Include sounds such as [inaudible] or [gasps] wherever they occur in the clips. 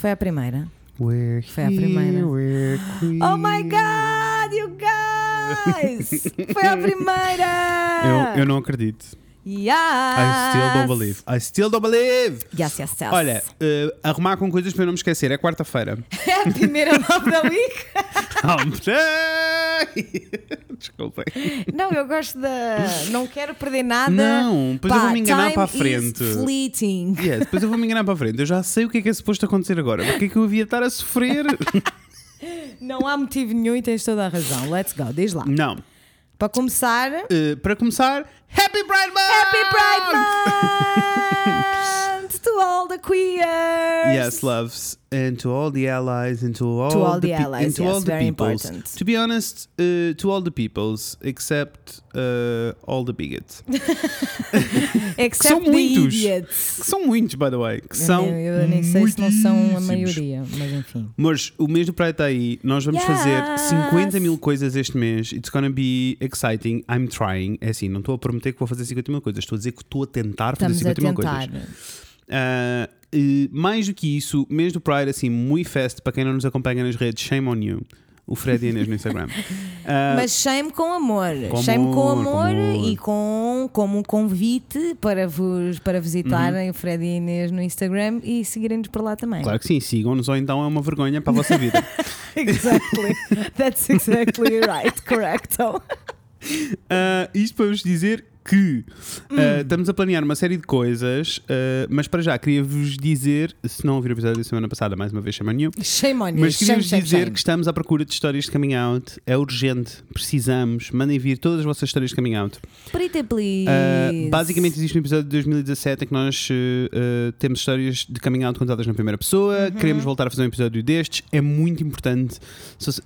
Foi a primeira. We're Foi a primeira. Oh my god, you guys! [laughs] Foi a primeira! Eu, eu não acredito. Yes. I still don't believe. I still don't believe. Yes, yes, yes. Olha, eh, arrumar com coisas para eu não me esquecer. É quarta-feira. [laughs] É a primeira nove da week. [laughs] Desculpem. Não, eu gosto da. Não quero perder nada. Não, depois eu vou me enganar para a is frente. Fleeting. Yes, depois eu vou me enganar para a frente. Eu já sei o que é que é suposto acontecer agora. Porque é que eu havia estar a sofrer? [laughs] Não há motivo nenhum e tens toda a razão. Let's go, diz lá. Não. Para começar, Eh, para começar, Happy Pride Month! Happy Pride Month to all the queers. Yes, loves, and to all the allies, and to all, To all the allies, and to yes, all the very peoples. important. To be honest, uh, to all the peoples, except uh, all the bigots. [laughs] [laughs] Except são the muitos. idiots. Que são muitos, by the way. Que são eu, eu nem sei se não são a maioria, mas enfim. Mas o mês do Pride está aí. Nós vamos fazer Yes. 50 mil coisas este mês. It's gonna be exciting. I'm trying. É assim, não estou a prometer que vou fazer 50 mil coisas. Estou a dizer que estou a tentar fazer Estamos a 50 mil tentar. coisas. Ah, e mais do que isso, mês do Pride, assim, muito fest. Para quem não nos acompanha nas redes, shame on you. O Fred e Inês no Instagram. [laughs] Ah, Mas shame com amor. Com shame com amor, com amor, amor. e com como um convite para vos para visitarem o Fred e Inês no Instagram e seguirem-nos por lá também. Uhum. Claro que sim, sigam-nos ou então é uma vergonha para a vossa vida. [laughs] Exactly. [laughs] That's exactly right. Correcto. Ah, isto para vos dizer que Hum. ah, estamos a planear uma série de coisas, ah, mas para já queria-vos dizer, se não ouviram o episódio da semana passada, mais uma vez chama nenhum, Shame on you. mas Shame, queria-vos shame, dizer shame. que estamos à procura de histórias de coming out, é urgente, precisamos, mandem vir todas as vossas histórias de coming out. Pretty please. Uh, basicamente existe um episódio de 2017 em que nós uh, uh, temos histórias de coming out contadas na primeira pessoa, Uhum. queremos voltar a fazer um episódio destes, é muito importante. Se, uh,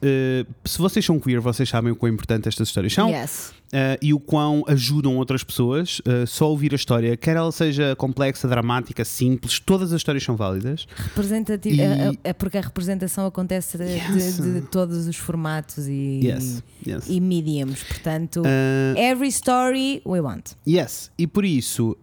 se vocês são queer, vocês sabem o quão importante estas histórias são Yes. Uh, e o quão ajudam outras pessoas. Uh, só ouvir a história, quer ela seja complexa, dramática, simples, todas as histórias são válidas. Representativo, E- é, é porque a representação acontece de, Yes. de- de todos os formatos e, Yes, yes. e mediums. Portanto, Uh, every story we want. Yes, e por isso,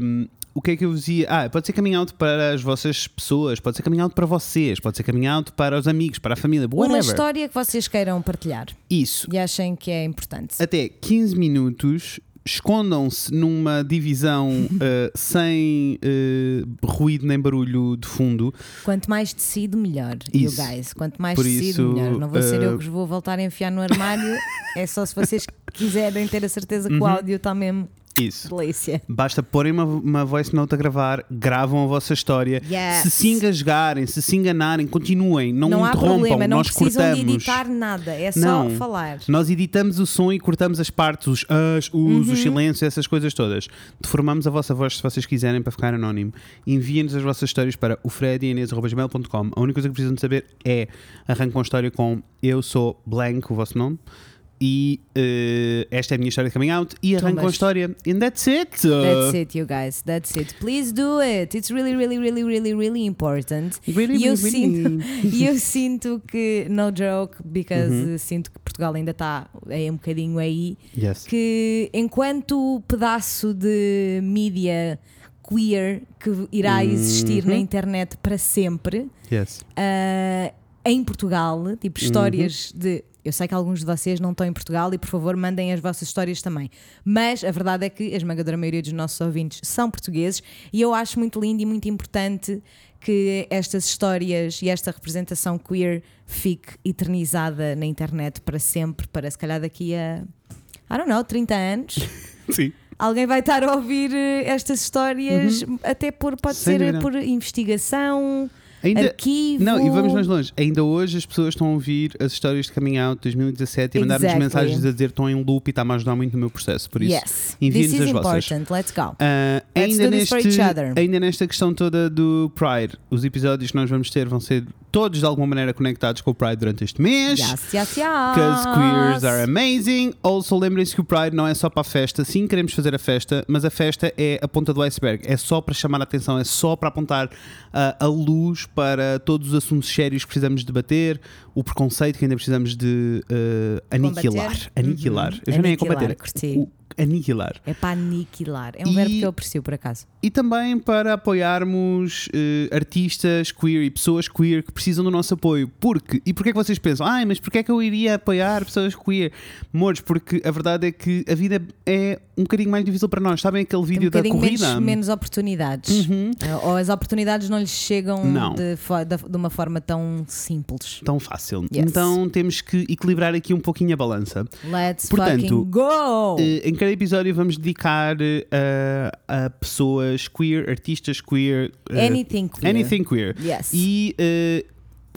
hum, o que é que eu vos ia. Ah, pode ser coming out para as vossas pessoas, pode ser coming out para vocês, pode ser coming out para os amigos, para a família, Uma whatever. história que vocês queiram partilhar Isso. e achem que é importante. Até 15 minutos, escondam-se numa divisão uh, [laughs] sem uh, ruído nem barulho de fundo. Quanto mais tecido, melhor. You Isso. guys. Quanto mais Por tecido, isso, melhor. Não vou ser eu uh, que vos vou voltar a enfiar no armário. é só se vocês quiserem ter a certeza Uhum. que o áudio está mesmo Isso. delícia. Basta porem uma, uma voice note a gravar, gravam a vossa história. Yes. Se se engasgarem, se se enganarem, continuem, não, Não há interrompam, problema, não nós precisam cortamos. de editar nada. É só Não. falar. Nós editamos o som e cortamos as partes, os as, os, Uhum. os silêncios, essas coisas todas. Deformamos a vossa voz se vocês quiserem para ficar anónimo. Enviem-nos as vossas histórias para o. A única coisa que precisam de saber é arrancam a história com eu sou blank, o vosso nome. E eh, esta é a minha história de coming out. E arrancam a história. And that's it. That's it, you guys. That's it. Please do it. It's really, really, really, really, really important. Really, e eu really, sinto, really. e eu sinto que, no joke, because Uhum. sinto que Portugal ainda está é um bocadinho aí, Yes. que enquanto pedaço de mídia queer que irá existir Uhum. na internet para sempre, Yes. ah, em Portugal, tipo histórias de. Eu sei que alguns de vocês não estão em Portugal e por favor mandem as vossas histórias também. Mas a verdade é que a esmagadora maioria dos nossos ouvintes são portugueses e eu acho muito lindo e muito importante que estas histórias e esta representação queer fique eternizada na internet para sempre, para se calhar daqui a. I don't know, 30 anos. [laughs] Sim. Alguém vai estar a ouvir eh, estas histórias, até por, pode Uhum. Sem ser dúvida. por investigação, Ainda, arquivo. Não, e vamos mais longe. Ainda hoje as pessoas estão a ouvir as histórias de coming out 2017 e mandar-nos mensagens a dizer estão em loop e está-me a ajudar muito no meu processo. Por isso, Yes, enviem-nos as vossas. important. Let's go. Ah, ainda, neste, ainda nesta questão toda do Pride, os episódios que nós vamos ter vão ser todos de alguma maneira conectados com o Pride durante este mês. Yes, yes, yes. Because queers are amazing. Also, lembrem-se que o Pride não é só para a festa. Sim, queremos fazer a festa, mas a festa é a ponta do iceberg. É só para chamar a atenção, é só para apontar ah, a luz para todos os assuntos sérios que precisamos debater, o preconceito que ainda precisamos de ah, aniquilar. Combater. Aniquilar. Uhum. Eu já nem ia combater. curti. O- aniquilar. É para aniquilar. É um E- verbo que eu aprecio, por acaso. E também para apoiarmos eh, artistas queer e pessoas queer que precisam do nosso apoio. Porque, e porquê é que vocês pensam, ai, mas porquê é que eu iria apoiar pessoas queer? Mores, porque a verdade é que a vida é um bocadinho mais difícil para nós. Sabem aquele Tem um vídeo da corrida? menos, menos oportunidades. Eh, Ou as oportunidades não lhes chegam Não. De, de uma forma tão simples. Tão fácil. Yes. Então temos que equilibrar aqui um pouquinho a balança. Let's Portanto, go! Eh, em cada episódio vamos dedicar eh, a pessoas queer, artistas queer. anything queer. Anything queer. Yes. E eh,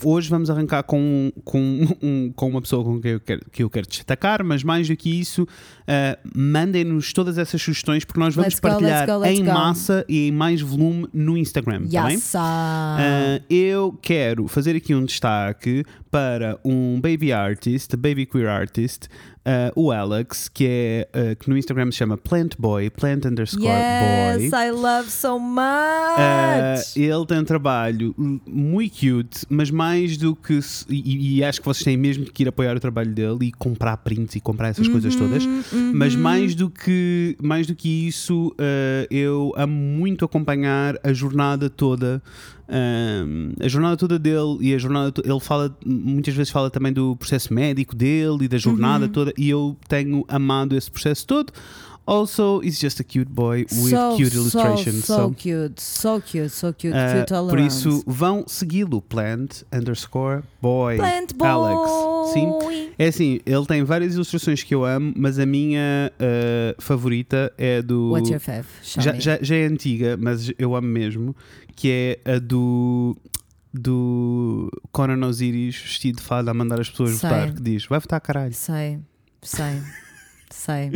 hoje vamos arrancar com, com, [laughs] um- com uma pessoa com quem eu quero, que eu quero destacar, mas mais do que isso, eh, mandem-nos todas essas sugestões porque nós vamos Let's go, partilhar let's go, let's em go. massa e em mais volume no Instagram. tá bem? Yes. Ah, eu quero fazer aqui um destaque para um baby artist, baby queer artist, ah, o Alex, que é ah, que no Instagram se chama Plant Boy, Plant underscore yes, Boy. I love so much. Ah, ele tem um trabalho muito cute, mas mais do que. E, e acho que vocês têm mesmo que ir apoiar o trabalho dele e comprar prints e comprar essas coisas Uhum, todas. Mas mais do que, mais do que isso, eu amo muito acompanhar a jornada toda. A jornada toda dele e a jornada ele fala muitas vezes fala também do processo médico dele e da jornada Uhum. toda e eu tenho amado esse processo todo also he's just a cute boy with so, cute so, illustrations so, so, cute, so cute, so cute, Uh, cute all por isso, vão segui-lo, plant underscore boy. Plant boy. Alex. Sim. É assim, ele tem várias ilustrações que eu amo, mas a minha uh, favorita é do. What's your? Show Já, já, já é antiga, mas eu amo mesmo, que é a do. Do Conan Osiris vestido de fada a mandar as pessoas Sei. votar, que diz: vai votar caralho. Sei, sei, sei,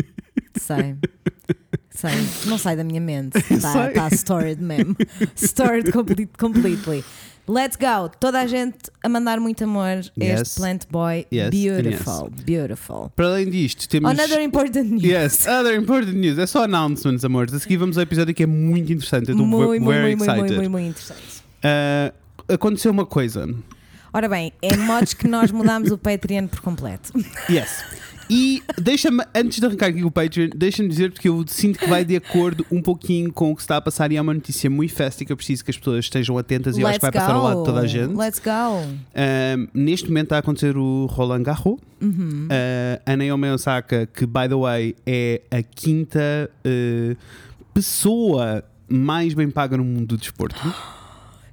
sei. Sei, não sai da minha mente. [laughs] Está tá stored mesmo. Stored complete, completely. Let's go. Toda a gente a mandar muito amor a Yes. este Plant Boy. Yes, Beautiful, beautiful. Para além disto, temos. Another important news. Yes, other important news. É só announcements, amores. A seguir vamos ao episódio que é muito interessante. Eu estou muito, very muito, excited. muito, muito, muito interessante. Uh, aconteceu uma coisa. Ora bem, é modos que nós mudámos o Patreon por completo. Yes. E deixa-me, antes de arrancar aqui com o Patreon, deixa-me dizer-te que eu sinto que vai de acordo um pouquinho com o que está a passar e é uma notícia muito festa que eu preciso que as pessoas estejam atentas e eu acho que vai passar ao lado de toda a gente. Let's go. Um, neste momento está a acontecer o Roland Garros. Uhum. Uh, a Naomi Osaka, que by the way é a quinta uh, pessoa mais bem paga no mundo do desporto. [gasps]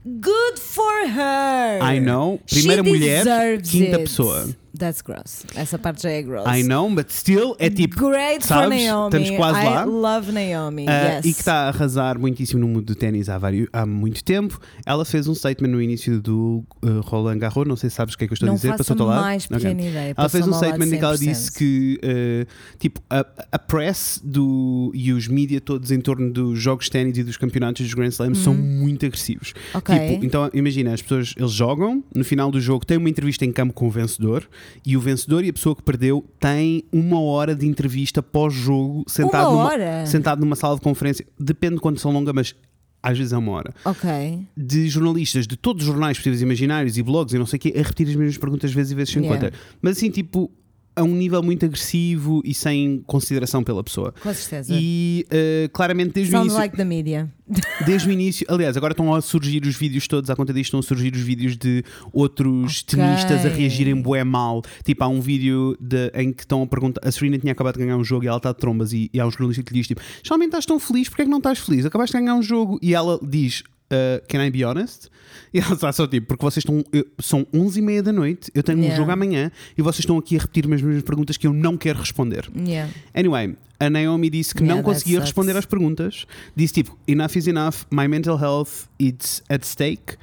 Good for her. I know. Primeira She mulher, quinta it. pessoa. That's gross. Essa parte já é gross. I know, but still é tipo. Great for sabes? Naomi. Estamos quase I lá. love Naomi. Uh, yes. E que está a arrasar muitíssimo no mundo do ténis há, vários, há muito tempo. Ela fez um statement no início do uh, Roland Garros, não sei se sabes o que é que eu estou Não a dizer, passou-te lado. mais pequena ideia. Ela fez um statement em que ela 100%. disse que uh, tipo, a, a press do, e os mídia todos em torno dos jogos de ténis e dos campeonatos dos Grand Slams são muito agressivos. Uhum. Ok. Tipo, então imagina, as pessoas eles jogam, no final do jogo tem uma entrevista em campo com o vencedor e o vencedor e a pessoa que perdeu tem uma hora de entrevista pós-jogo sentado, Uma numa, sentado numa sala de conferência. Depende de quanto são longa, mas às vezes é uma hora. Ok. De jornalistas de todos os jornais possíveis imaginários e blogs e não sei o quê, a repetir as mesmas perguntas vezes e vezes sem Yeah. conta. Mas assim, tipo, a um nível muito agressivo e sem consideração pela pessoa. Com certeza. E uh, claramente desde o início. like the media. [laughs] Desde o início, aliás, agora estão a surgir os vídeos todos, à conta disto, estão a surgir os vídeos de outros Ok. tenistas a reagirem bué mal. Tipo, há um vídeo de- em que estão a perguntar. A Serena tinha acabado de ganhar um jogo e ela está de trombas. E, e há um jornalista que lhe diz: tipo, geralmente estás tão feliz, porque é que não estás feliz? Acabaste de ganhar um jogo. E ela diz: uh, Can I be honest? E ela está só tipo, porque vocês estão. eu- são 11 e meia da noite, eu tenho um Yeah. jogo amanhã e vocês estão aqui a repetir as mesmas perguntas que eu não quero responder. Yeah. Anyway, a Naomi disse que Yeah, não conseguia sucks. responder às perguntas. Disse tipo, enough is enough, my mental health is at stake.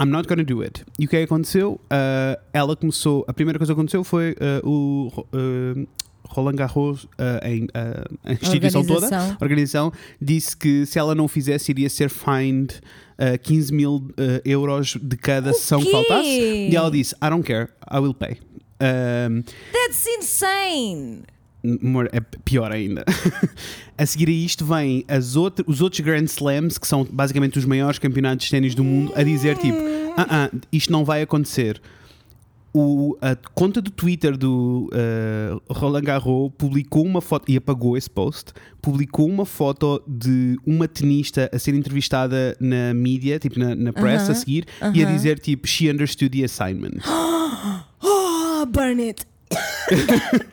I'm not gonna do it. E o que é que aconteceu? Uh, ela começou. A primeira coisa que aconteceu foi uh, o Roland Garros, uh, em, uh, a instituição toda, Organização. a organização, disse que se ela não o fizesse, iria ser fined uh, 15 mil euros de cada sessão que faltasse. E ela disse: I don't care, I will pay. Um, That's insane. É pior ainda. [laughs] a seguir a isto vêm as outra, os outros Grand Slams, que são basicamente os maiores campeonatos de ténis do mundo, a dizer tipo: ah, ah, isto não vai acontecer. O- a conta do Twitter do uh, Roland Garros publicou uma foto e apagou esse post. Publicou uma foto de uma tenista a ser entrevistada na mídia, tipo na, na press Aham, a seguir, e a dizer tipo she understood the assignment. [gasps] Oh, burn it! [coughs]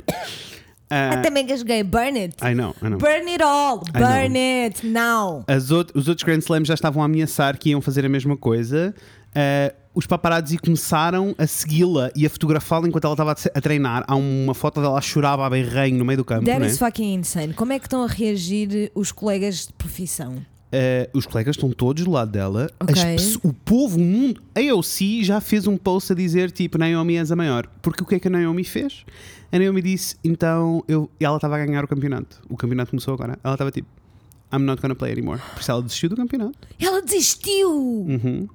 Ah, Também gasguei, burn it! I know, I know. Burn it all! Burn it now! As out- os outros Grand Slams já estavam a ameaçar que iam fazer a mesma coisa. Uh, os paparazzi começaram a segui-la e a fotografá-la enquanto ela estava a treinar. Há uma foto dela a chorar a berrenho no meio do campo. That né? is fucking insane. Como é que estão a reagir os colegas de profissão? Uh, os colegas estão todos do lado dela. Ok. As o povo, o mundo. A AOC já fez um post a dizer tipo Naomi és a maior. Porque o que é que a Naomi fez? A Naomi disse então eu, ela estava a ganhar o campeonato. O campeonato começou agora. Ela estava tipo I'm not gonna play anymore. Por isso ela desistiu do campeonato. Ela desistiu! Uhum.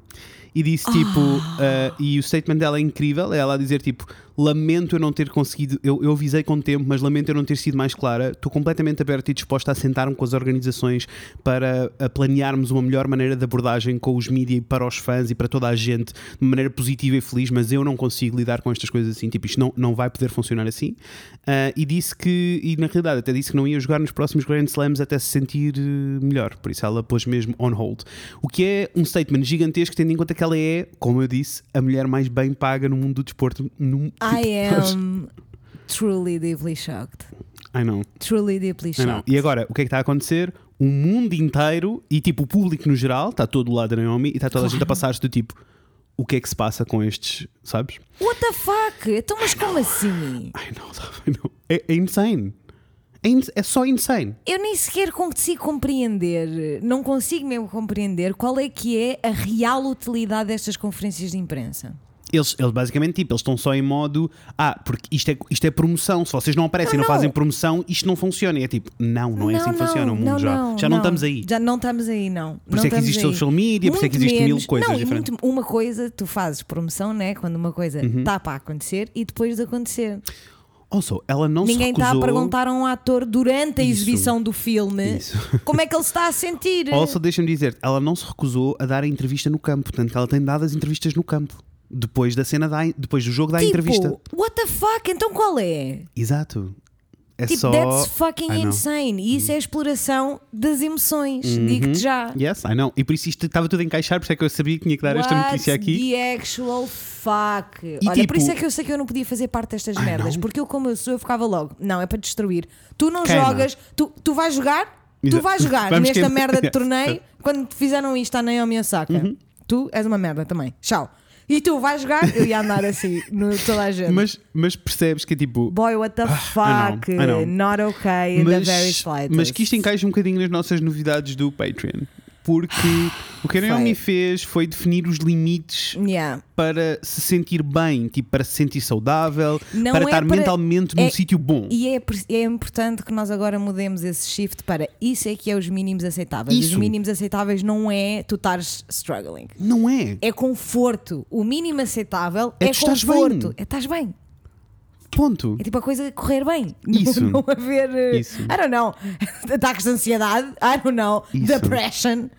E disse tipo, Ah. uh, e o statement dela é incrível, é ela a dizer tipo, lamento eu não ter conseguido, eu, eu avisei com tempo, mas lamento eu não ter sido mais clara, estou completamente aberta e disposta a sentar-me com as organizações para planearmos uma melhor maneira de abordagem com os mídia e para os fãs e para toda a gente, de maneira positiva e feliz, mas eu não consigo lidar com estas coisas assim, tipo, isto não, não vai poder funcionar assim. Uh, e disse que, e na realidade até disse que não ia jogar nos próximos Grand Slams até se sentir eh, melhor, por isso ela pôs mesmo on hold. O que é um statement gigantesco, tendo em conta que ela é, como eu disse, a mulher mais bem paga no mundo do desporto. No, I [laughs] am truly deeply shocked. I know, Truly deeply I know. shocked. E agora, o que é que está a acontecer? O mundo inteiro e tipo o público no geral está todo do lado da Naomi e está toda a gente a passar-se do tipo. O que é que se passa com estes, sabes? What the fuck? Então, mas como assim? I know, [laughs] I know. É, é insane. É, ins- é só insane. Eu nem sequer consigo compreender, não consigo mesmo compreender qual é que é a real utilidade destas conferências de imprensa. Eles, eles basicamente tipo, eles estão só em modo ah, porque isto é, isto é promoção. Se vocês não aparecem e Não, não, não. fazem promoção, isto não funciona. E é tipo, não, não é assim que funciona o mundo não, já. não, já não, estamos aí. Já não estamos aí, não. Por Não isso é que existe aí. social media, por isso é que Muito existe mil menos- coisas não, e diferentes. muito- uma coisa, tu fazes promoção, né? Quando uma coisa Uhum. está para acontecer e depois de acontecer. Also, ela não Ninguém está a perguntar a um ator durante a Isso. exibição do filme Isso. [laughs] como é que ele está a sentir. Also, deixa-me dizer, ela não se recusou a dar a entrevista no campo. Portanto, ela tem dado as entrevistas no campo. Depois da cena da depois do jogo da tipo, entrevista. what the fuck? Então qual é? Exato. É Tipo, só. that's fucking I know. Uhum. insane. E isso é a exploração das emoções. Digo-te já. Yes, I know. E por isso isto estava tudo a encaixar, por isso é que eu sabia que tinha que dar esta notícia aqui. The actual fuck. E Olha, por tipo- isso é que eu sei que eu não podia fazer parte destas Ai, merdas. não? Porque eu, como eu sou, eu ficava logo. Não, é para destruir. Tu não Queima. jogas, tu, tu vais jogar, tu Exato. vais jogar nesta merda de [laughs] torneio quando fizeram isto à Naomi Osaka. Uhum. Tu és uma merda também. Tchau. E tu vais jogar, eu ia andar assim no toda a gente. Mas, mas percebes que é tipo. Boy, what the I know, fuck? I know. Not okay in the very Mas, slightest. mas que isto encaixa um bocadinho nas nossas novidades do Patreon. Porque o que a. Naomi fez foi definir os limites Yeah. para se sentir bem, tipo, para se sentir saudável, Não para é estar para- mentalmente num é- sítio bom. E é, é importante que nós agora mudemos esse shift para isso é que é os mínimos aceitáveis. Os Isso. mínimos aceitáveis não é tu estares struggling. Não é? É conforto. O mínimo aceitável É é, conforto. bem. É estás bem. Ponto. É tipo a coisa correr bem. [laughs] Isso. Não, não haver. uh, Isso. I don't know. [laughs] Ataques de ansiedade. I don't know. Isso. Depression.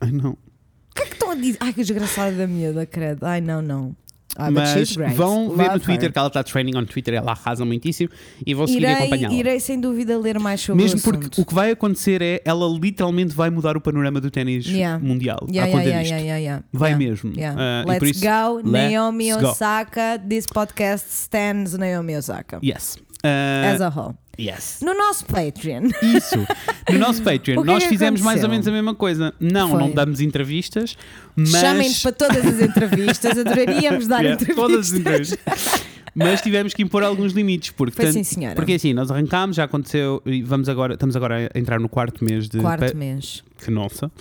Ai não. O que é que estão a dizer? Ai, que desgraçada da miúda, credo. Ai, não, não. But Mas vão ver no Love Twitter her. que ela está training on Twitter, ela arrasa muitíssimo e vão seguir acompanhá-la. irei sem dúvida ler mais sobre Mesmo o porque assunto. o que vai acontecer é ela literalmente vai mudar o panorama do ténis Yeah. mundial Yeah, yeah, disto. yeah, yeah, yeah. Vai mesmo. Ah, por Let's isso, go, let's Naomi go. Osaka. This podcast stands Naomi Osaka. Yes. Ah, As a whole. yes. No nosso Patreon. Isso. No nosso [laughs] Patreon, é nós fizemos mais ou aconteceu? menos a mesma coisa. Não, Foi. não damos entrevistas, mas. Chamem-nos para todas as entrevistas. Adoraríamos dar [laughs] Yeah, entrevistas. todas as entrevistas. Mas tivemos que impor alguns limites, porque, Foi tanto- sim, senhora. porque assim, nós arrancámos, já aconteceu, e vamos agora, estamos agora a entrar no quarto mês de Quarto mês. que nossa,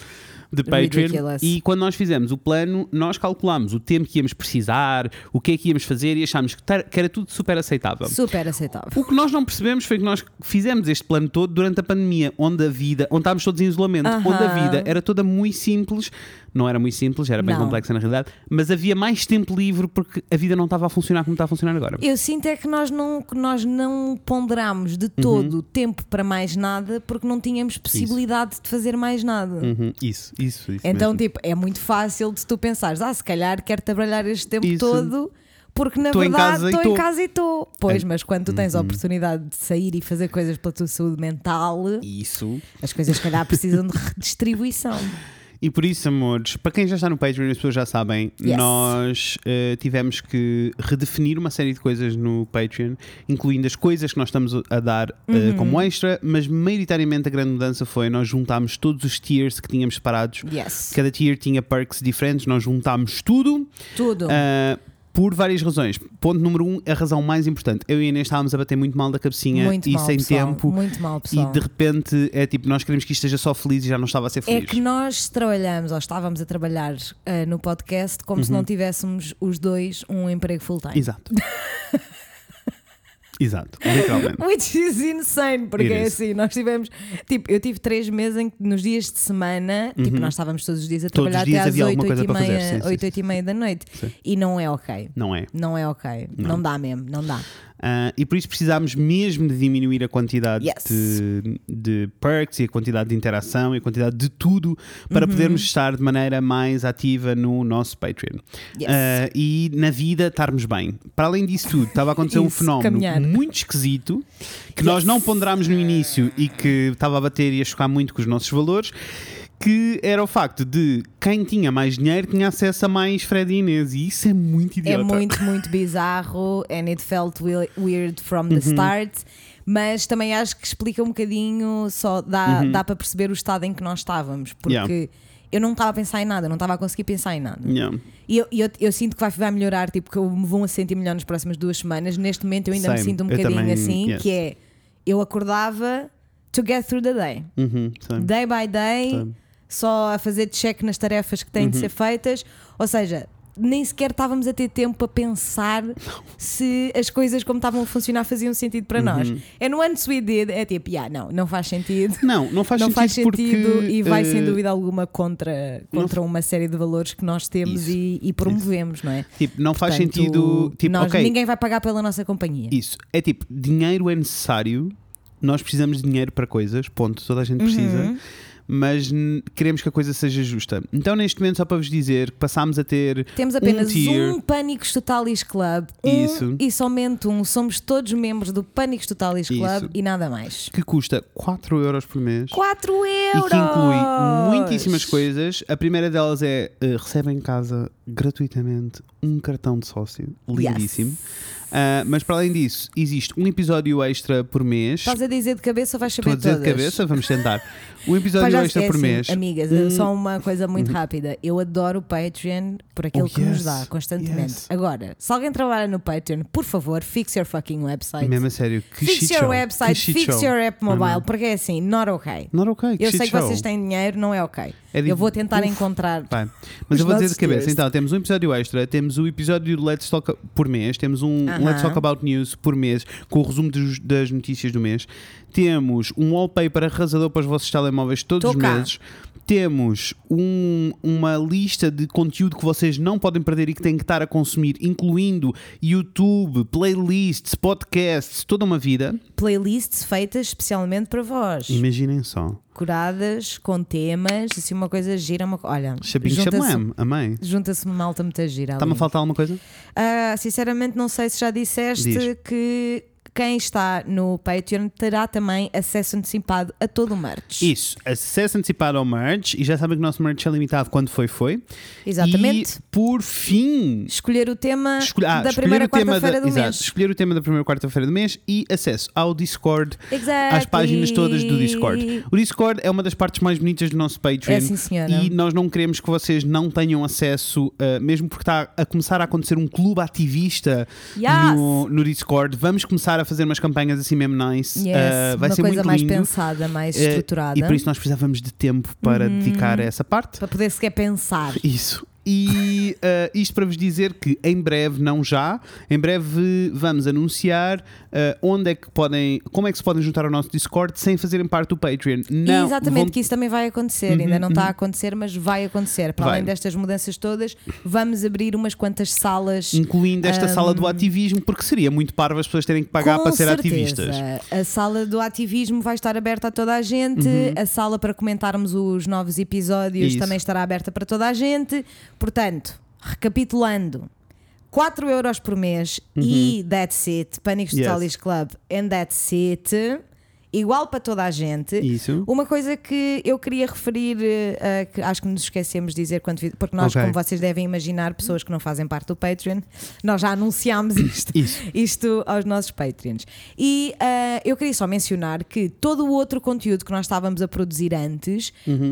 de Patreon. Ridiculous. E quando nós fizemos o plano, nós calculámos o tempo que íamos precisar, o que é que íamos fazer e achámos que, que era tudo super aceitável. Super aceitável. O que nós não percebemos foi que nós fizemos este plano todo durante a pandemia, onde a vida, onde estávamos todos em isolamento, Aham. onde a vida era toda muito simples, não era muito simples, era bem Não. complexa na realidade, mas havia mais tempo livre porque a vida não estava a funcionar como está a funcionar agora. Eu sinto é que nós não, que nós não ponderámos de todo tempo para mais nada porque não tínhamos possibilidade de fazer mais nada. Uhum, Isso, isso, isso. Então, mesmo. tipo, é muito fácil de tu pensares, ah, se calhar quero trabalhar este tempo Isso. todo Porque na Tô em verdade estou tô. em casa e estou. Pois, É. mas quando tu tens a oportunidade de sair e fazer coisas pela tua saúde mental, Isso. as coisas, se calhar, precisam de redistribuição. [laughs] E por isso, amores, para quem já está no Patreon, as pessoas já sabem, Yes. nós eh, tivemos que redefinir uma série de coisas no Patreon, incluindo as coisas que nós estamos a dar eh, Uhum. como extra, mas maioritariamente a grande mudança foi nós juntámos todos os tiers que tínhamos separados. Yes. Cada tier tinha perks diferentes, nós juntámos tudo. Tudo. ah, por várias razões. Ponto número um, a razão mais importante. Eu e a Inês estávamos a bater muito mal da cabecinha muito e mal, sem pessoal. tempo. Muito mal, pessoal. E de repente é tipo, nós queremos que isto esteja só feliz e já não estava a ser É feliz. que nós trabalhamos, ou estávamos a trabalhar eh, no podcast, como Uhum. se não tivéssemos os dois um emprego full-time. Exato. [laughs] Exato, literalmente. [laughs] Which is insane, porque It é is. assim, nós tivemos, tipo, eu tive três meses em que nos dias de semana, tipo, nós estávamos todos os dias a Uhum. Todos os trabalhar dias até às havia 8, alguma 8 coisa e meia, sim, sim, 8, sim. 8 e meia da noite. E não é ok. Não é. Não é ok. Não, dá mesmo, não dá. Ah, e por isso precisámos mesmo de diminuir a quantidade Yes. de, de perks e a quantidade de interação e a quantidade de tudo para Uhum. podermos estar de maneira mais ativa no nosso Patreon. Yes. Ah, e na vida estarmos bem. Para além disso tudo, estava a acontecer um [laughs] Isso, fenómeno caminhar. muito esquisito que nós não ponderámos no início e que estava a bater e a chocar muito com os nossos valores. Que era o facto de quem tinha mais dinheiro tinha acesso a mais Fred e Inês, e isso é muito É idiota. muito, muito bizarro and it felt we- weird from Uhum. the start. Mas também acho que explica um bocadinho, só dá, dá para perceber o estado em que nós estávamos. Porque Uhum. Yeah. eu não estava a pensar em nada, não estava a conseguir pensar em nada. Yeah. E eu, eu, eu sinto que vai, vai melhorar, tipo, que eu me vou a sentir melhor nas próximas duas semanas. Neste momento eu ainda me Same. sinto um bocadinho também, assim, yes. que é eu acordava to get through the day. Uhum. Day by day, Same. Só a fazer check nas tarefas que têm Uhum. de ser feitas. Ou seja, nem sequer estávamos a ter tempo para pensar se as coisas como estavam a funcionar faziam sentido para nós. Uhum. É no once we did, é tipo, yeah, não, não faz sentido. Não, não faz não sentido, faz sentido porque, e vai sem eh, dúvida alguma contra, contra uma série de valores que nós temos Isso, e, e promovemos, não é? Tipo, não faz Portanto, sentido. Tipo, nós- ok, Ninguém vai pagar pela nossa companhia. isso. É tipo, dinheiro é necessário. Nós precisamos de dinheiro para coisas, ponto. Toda a gente precisa. Uhum. Mas queremos que a coisa seja justa. Então, neste momento, só para vos dizer que passámos a ter. Temos apenas um tier. um Pânicos Totalis Club. Um Isso. e somente um. Somos todos membros do Pânicos Totalis Club Isso. e nada mais. que custa 4 euros por mês. 4 E euros! que inclui muitíssimas coisas. A primeira delas é uh, recebe em casa gratuitamente um cartão de sócio. Lindíssimo. Uh, mas para além disso, existe um episódio extra por mês. Estás a dizer de cabeça ou vais saber Estou a dizer todas? de cabeça, vamos tentar. Um episódio já extra por mês. Amigas, Hum. só uma coisa muito rápida. Eu adoro o Patreon por aquilo Oh, que nos yes. dá constantemente. Yes. Agora, se alguém trabalha no Patreon, por favor, fix your fucking website. Mesmo a sério, que fix your show. website, que fix show. your app mobile, porque é assim, not ok. Not ok, que Eu sei que show. vocês têm dinheiro, não é ok. É eu tipo, vou tentar uf, encontrar. Vai. Mas eu vou dizer de cabeça. Então, temos um episódio extra, temos o episódio do Let's Talk por mês, temos um, um Aham. Let's Talk About News por mês, com o resumo dos- das notícias do mês. Temos um wallpaper arrasador para os vossos telemóveis todos Tô os cá. meses. Temos um- uma lista de conteúdo que vocês não podem perder e que têm que estar a consumir, incluindo YouTube, playlists, podcasts, toda uma vida. Playlists feitas especialmente para vós. Imaginem só. Curadas, com temas, assim uma coisa gira. Uma... Olha, Chapinho Chablem, amém. junta-se malta muita gira. Está-me a faltar alguma coisa? Ah, sinceramente, não sei se já disseste Diz. que quem está no Patreon terá também acesso antecipado a todo o merch. Isso, acesso antecipado ao merch e já sabem que o nosso merch é limitado quando foi, foi. Exatamente. E por fim, Escolher o tema escolher, ah, da primeira quarta-feira do exato, mês. escolher o tema da primeira quarta-feira do mês e acesso ao Discord, Exactly. às páginas todas do Discord. O Discord é uma das partes mais bonitas do nosso Patreon. É sim, senhora. E nós não queremos que vocês não tenham acesso, uh, mesmo porque está a começar a acontecer um clube ativista Yes. no, no Discord. Vamos começar a fazer umas campanhas assim mesmo nice. Yes, Uh, vai uma ser coisa muito mais lindo. pensada, mais Eh, estruturada. E por isso nós precisávamos de tempo para Uhum. dedicar a essa parte. Para poder sequer pensar. Isso. E uh, [laughs] isto para vos dizer que em breve, não já, em breve vamos anunciar uh, onde é que podem, como é que se podem juntar ao nosso Discord sem fazerem parte do Patreon. Não, Exatamente, vão- que isso também vai acontecer. Ainda não está a acontecer, mas vai acontecer. Para Vai. além destas mudanças todas, vamos abrir umas quantas salas. incluindo esta sala do ativismo, porque seria muito parvo as pessoas terem que pagar Com para ser certeza. ativistas. A sala do ativismo vai estar aberta a toda a gente. A sala para comentarmos os novos episódios Uhum. Isso. também estará aberta para toda a gente. Portanto, recapitulando. 4 euros por mês e that's it. Pânicos Uhum. Yes. Solis Club and that's it. Igual para toda a gente. Isso. Uma coisa que eu queria referir, eh, que acho que nos esquecemos de dizer, quando, porque nós, Ok. como vocês devem imaginar, pessoas que não fazem parte do Patreon, nós já anunciámos isto, isto aos nossos Patreons. E eh, eu queria só mencionar que todo o outro conteúdo que nós estávamos a produzir antes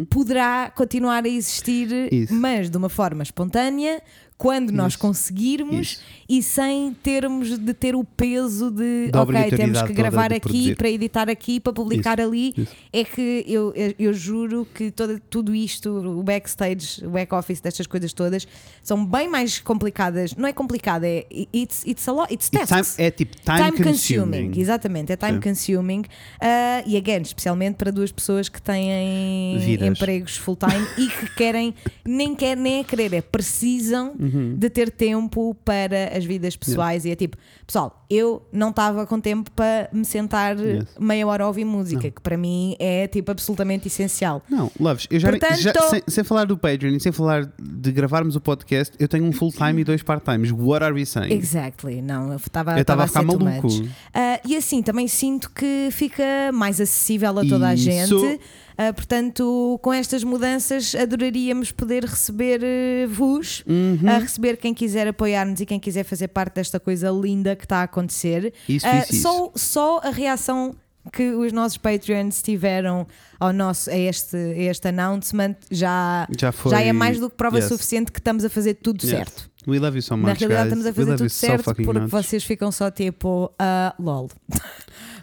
poderá continuar a existir, Uhum. Isso. mas de uma forma espontânea. Quando nós Isso. conseguirmos Isso. e sem termos de ter o peso de Da ok, temos que gravar aqui produzir. para editar aqui, para publicar ali, isso. é que eu, eu, eu juro que toda, tudo isto, o backstage, o back-office destas coisas todas, são bem mais complicadas. Não é complicada, é it's, it's a lot, it's tasks. time- é tipo time, consuming. Exatamente, é time Sim. consuming. Ah, e again, especialmente para duas pessoas que têm Vidas. empregos full-time e que querem, nem quer nem é querer, é precisam Uhum. de ter tempo para as vidas pessoais. E é tipo, pessoal, eu não estava com tempo para me sentar Yes. meia hora a ouvir música, que para mim é tipo absolutamente essencial. Não, Loves, eu já, Portanto- já- sem, sem falar do Patreon e sem falar de gravarmos o podcast, eu tenho um full-time e dois part-times. What are we saying? Exactly, não, eu estava a ser ficar maluco. Ah, e assim, também sinto que fica mais acessível a toda a Isso. gente. Ah, portanto, com estas mudanças, adoraríamos poder receber eh, vos, Uhum. a receber quem quiser apoiar-nos e quem quiser fazer parte desta coisa linda que está a acontecer. Isso, Ah, isso, isso. Só, só a reação que os nossos Patreons tiveram ao nosso, a, este, a este announcement já, Já foi. já é mais do que prova Yes. suficiente que estamos a fazer tudo Yes. certo. We love you so much, Na realidade, guys. estamos a fazer tudo so certo fucking porque much. vocês ficam só tipo, ah, lol.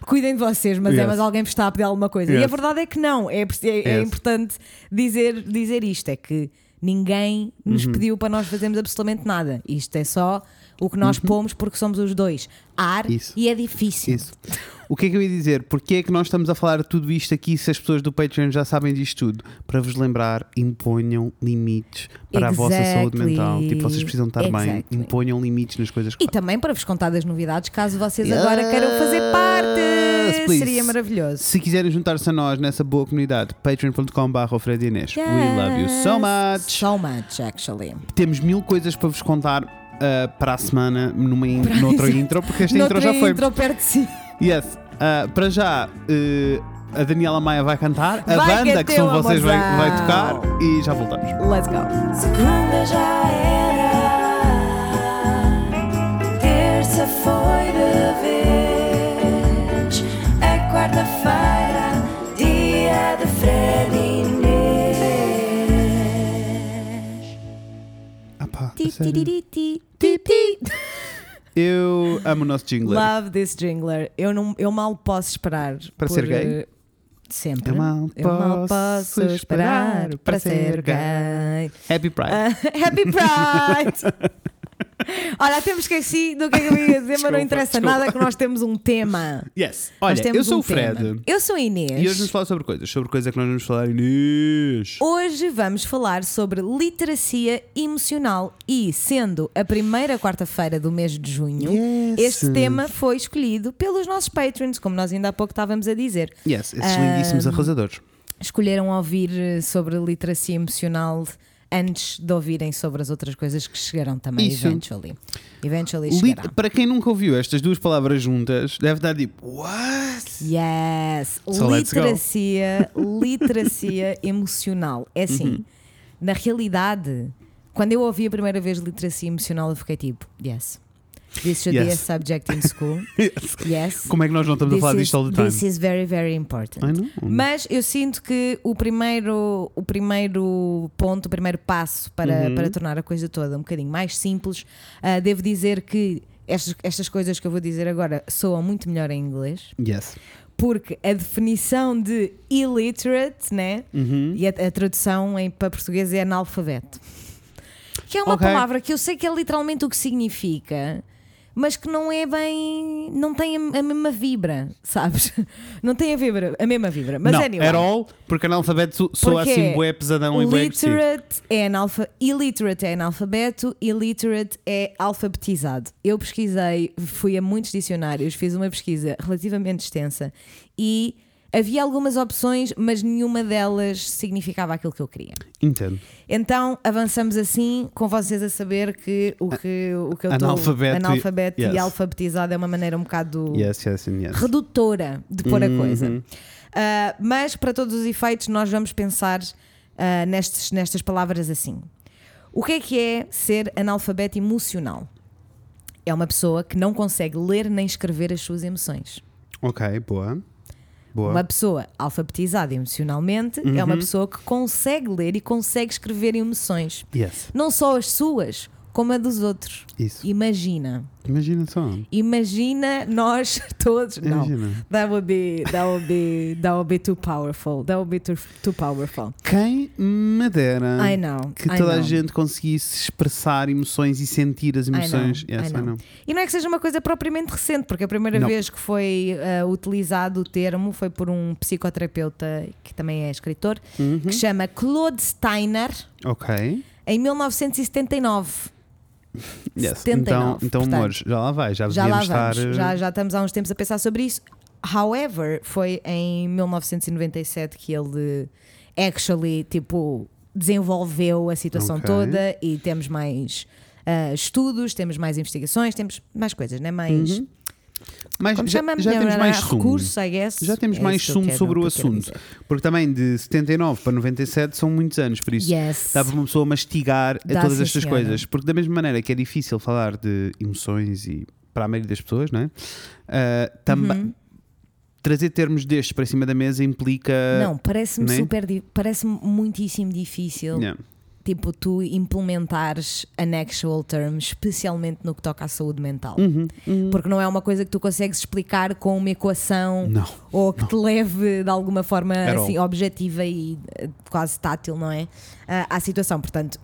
Cuidem de vocês, mas é, Yes. mas alguém vos está a pedir alguma coisa. E Yes. a verdade é que não. É, é- é Yes. importante dizer, dizer isto: é que ninguém nos Uhum. pediu para nós fazermos absolutamente nada. Isto é só o que nós pomos porque somos os dois. Ar Uhum. Isso. e é difícil. Isso. O que é que eu ia dizer? Porquê é que nós estamos a falar tudo isto aqui se as pessoas do Patreon já sabem disto tudo? Para vos lembrar, imponham limites para a vossa saúde Exactly. mental. Tipo, vocês precisam estar bem. Exactly. Imponham limites nas coisas que E também para vos contar das novidades, caso vocês Yes, agora queiram fazer parte. please. Seria maravilhoso. Se quiserem juntar-se a nós nessa boa comunidade, patreon.com.br Inês. We love you so much. So much, actually. Temos mil coisas para vos contar uh, para a semana numa, in- noutra [laughs] intro, porque esta intro já foi. intro perto de si. Yes. Uh, para já, uh, a Daniela Maia vai cantar, a Vai banda que que são vocês vai, vai tocar e já voltamos. Let's go. Segunda já era, terça foi de vez, é quarta-feira, dia de Fred Inês. Ah pá, a Ti, sério? ti, ti, ti, ti, ti. Eu amo o nosso jingler. Love this jingler. Eu, não, eu mal posso esperar. Para por, ser gay? eh, Sempre. Eu mal posso esperar para ser gay. Happy Pride. Ah, [laughs] happy Pride! [laughs] [laughs] Olha, temos esquecido do que é que eu ia dizer, mas não Desculpa, interessa desculpa. nada que nós temos um tema. [laughs] yes. Olha, eu sou um o Fred. tema. Eu sou a Inês. E hoje vamos falar sobre coisas. Sobre coisa que nós vamos falar, Inês. Hoje vamos falar sobre literacia emocional e, sendo a primeira quarta-feira do mês de junho, Yes. este tema foi escolhido pelos nossos patrons, como nós ainda há pouco estávamos a dizer. Yes, esses Ah, lindíssimos arrasadores. Escolheram ouvir sobre literacia emocional antes de ouvirem sobre as outras coisas que chegarão também, Isso. eventually. Eventually chegará. para quem nunca ouviu estas duas palavras juntas, deve estar tipo, what? Yes! So literacia, [laughs] literacia emocional. É assim, Uhum. na realidade, quando eu ouvi a primeira vez literacia emocional, eu fiquei tipo, yes. This should be a Yes. subject in school. [laughs] Yes. Como é que nós não estamos a This falar is, disto all the time? this is very, very important. Mas eu sinto que o primeiro, o primeiro ponto, o primeiro passo para, Uhum. para tornar a coisa toda um bocadinho mais simples, ah, devo dizer que estas, estas coisas que eu vou dizer agora soam muito melhor em inglês, Yes. porque a definição de illiterate, né? Uhum. E a, a tradução em, para português é analfabeto. Que é uma Ok. palavra que eu sei que é literalmente o que significa, mas que não é bem. não tem a, a mesma vibra, sabes? [laughs] Não tem a, vibra, a mesma vibra. Mas não, anyway, at all, porque analfabeto so- soa Porque assim bué pesadão e bué. Literate é analfa, illiterate é analfabeto, illiterate é alfabetizado. Eu pesquisei, fui a muitos dicionários, fiz uma pesquisa relativamente extensa e Havia algumas opções, mas nenhuma delas significava aquilo que eu queria. Entendo. Então avançamos assim, com vocês a saber que o que, o que eu estou Analfabeto e- analfabeto e yes. alfabetizado é uma maneira um bocado Yes, yes, yes. redutora de pôr a Uhum. coisa. Ah, mas, para todos os efeitos, nós vamos pensar ah, nestes, nestas palavras assim. O que é que é ser analfabeto emocional? É uma pessoa que não consegue ler nem escrever as suas emoções. Ok, boa. Boa. Uma pessoa alfabetizada emocionalmente é Uhum. uma pessoa que consegue ler e consegue escrever emoções. Yes. Não só as suas, como a dos outros. Isso. Imagina. Imagina só. Imagina nós [laughs] todos. Não. Imagina. That would be that would be that would be too powerful. That would be too, too powerful. Quem me dera I know. que I toda a know. gente conseguisse expressar emoções e sentir as emoções. I know, Yes, I I know. know. E não é que seja uma coisa propriamente recente, porque a primeira Não. vez que foi ah, utilizado o termo foi por um psicoterapeuta que também é escritor, Uhum. que se chama Claude Steiner, Ok. em 1979. Yes. 79, então, então portanto. amores, já lá vai. Já, Já lá devíamos vamos, estar. eh, já, já estamos há uns tempos a pensar sobre isso. However, foi em 1997 que ele actually tipo desenvolveu a situação Ok. toda e temos mais ah, estudos, temos mais investigações, temos mais coisas, né? Mais Uhum. Mas já, já temos mais sumo. Já temos É mais sumo sobre o quero assunto. Porque também de 79 para 97 são muitos anos, por isso Yes. dá para uma pessoa mastigar Dá, todas estas senhora. coisas. Porque da mesma maneira que é difícil falar de emoções e para a maioria das pessoas, não é? Ah, também Uhum. trazer termos destes para cima da mesa implica. Não, parece-me né? super, parece-me muitíssimo difícil. Yeah. Tipo, tu implementares an actual term, especialmente no que toca à saúde mental. Uhum, uhum. Porque não é uma coisa que tu consegues explicar com uma equação Não. ou que te leve de alguma forma At assim, objetiva e eh, quase tátil, não é? Ah, à situação. Portanto,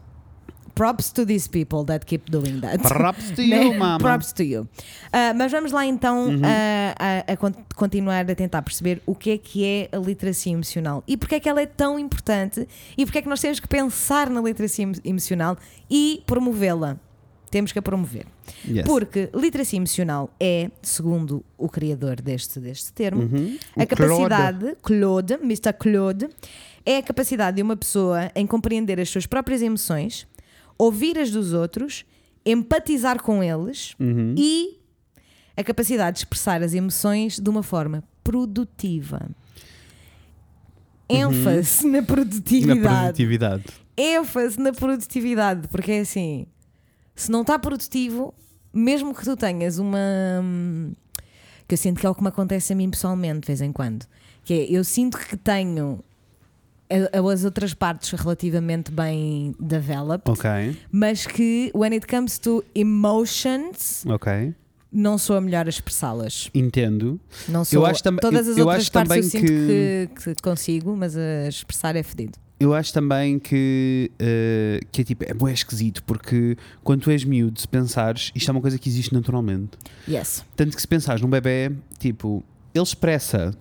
props to these people that keep doing that. Props to [laughs] Né? you, mama. Props to you. Ah, mas vamos lá então Uhum. ah, a, a con- continuar a tentar perceber o que é que é a literacia emocional e porque é que ela é tão importante e porque é que nós temos que pensar na literacia emo- emocional e promovê-la. Temos que a promover. Yes. Porque literacia emocional é, segundo o criador deste, deste termo, Uhum. a capacidade, Claude, Mr. Claude, é a capacidade de uma pessoa em compreender as suas próprias emoções, ouvir as dos outros, empatizar com eles Uhum. e a capacidade de expressar as emoções de uma forma produtiva. ênfase na Na produtividade. produtividade. ênfase na produtividade, porque é assim, se não está produtivo, mesmo que tu tenhas uma. hum, que eu sinto que é o que me acontece a mim pessoalmente, de vez em quando. Que é, eu sinto que tenho as outras partes relativamente bem developed, Ok, mas que when it comes to emotions, não sou a melhor a expressá-las. Entendo. Não sou. acho tam- Todas eu- as eu outras acho partes eu sinto que- que... que consigo, mas a expressar é fedido. Eu acho também que, eh, que é tipo, é bué esquisito, porque quando tu és miúdo, se pensares, isto é uma coisa que existe naturalmente. Yes, Tanto que se pensares num bebê, tipo, ele expressa,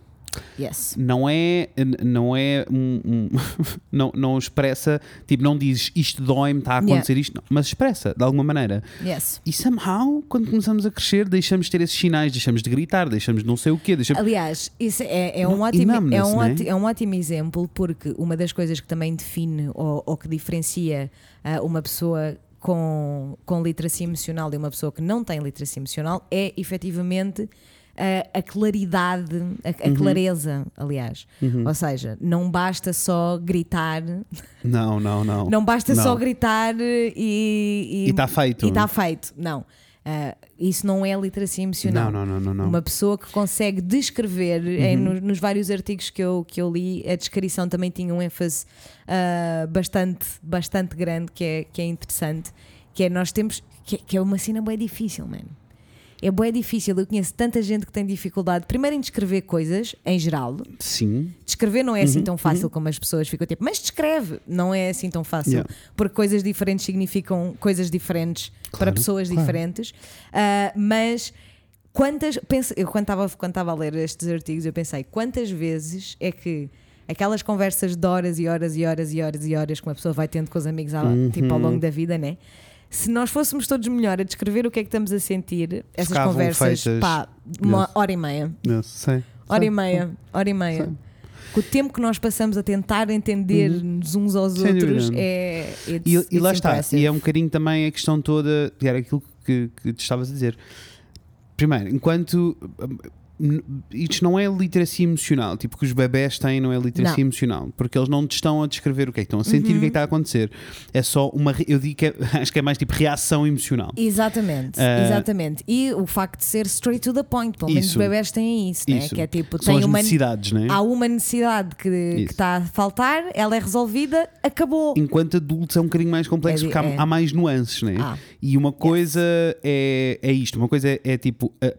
yes. não é, não é um, um- [laughs] não, não expressa, tipo, não dizes isto dói-me, está a acontecer isto, não, mas expressa de alguma maneira. Yes. E somehow, quando começamos a crescer, deixamos de ter esses sinais, deixamos de gritar, deixamos de não sei o quê, deixamos. Aliás, isso é, é, Não, um ótimo, é, um né? é um ótimo exemplo porque uma das coisas que também define ou, ou que diferencia ah, uma pessoa com, com literacia emocional de uma pessoa que não tem literacia emocional é efetivamente ah, a claridade, a, a Uhum. clareza, aliás. Ou seja, não basta só gritar, Não, não, não. não basta só Não. gritar e. E está feito. E está feito. Não. Ah, isso não é literacia emocional. Não, não, não, não. Uma pessoa que consegue descrever, em- no- nos vários artigos que eu, que eu li, a descrição também tinha um ênfase ah, bastante, bastante grande, que é, que é interessante, que é nós temos, que, é- que é uma cena bem difícil, mano. É bem difícil, eu conheço tanta gente que tem dificuldade, primeiro em descrever coisas, em geral. Sim. Descrever não é assim Uhum, tão fácil como as pessoas ficam tipo, mas descreve, não é assim tão fácil, Yeah. porque coisas diferentes significam coisas diferentes para Claro, pessoas claro. diferentes. Ah, mas quantas, penso, eu quando estava quando a ler estes artigos, eu pensei, quantas vezes é que aquelas conversas de horas e horas e horas e horas e horas que uma pessoa vai tendo com os amigos ao, tipo, ao Uhum. longo da vida, né? Se nós fôssemos todos melhor a descrever o que é que estamos a sentir, essas Ficavam conversas, feitas- pá, uma Yes. hora e meia. Eu sei. hora e meia, hora e meia. Com o tempo que nós passamos a tentar entender-nos uns aos Sem outros dúvida. é. it's- E, e it's lá está. impressive. E é um bocadinho também a questão toda, era aquilo que, que te estavas a dizer. Primeiro, enquanto. Isto não é literacia emocional, tipo que os bebés têm, não é literacia Não. emocional, porque eles não te estão a descrever o que é que estão a sentir, o que é que está a acontecer. É só uma. Eu digo que é, [laughs] acho que é mais tipo reação emocional. Exatamente, Ah, exatamente. E o facto de ser straight to the point, pelo menos os bebés têm isso, né? Isso. que é tipo, São tem uma, necessidades, não é? há uma necessidade que que está a faltar, ela é resolvida, acabou. Enquanto adultos é um bocadinho mais complexo É porque há, é. há mais nuances, né? Ah. E uma coisa é, é isto, uma coisa é, é tipo ah,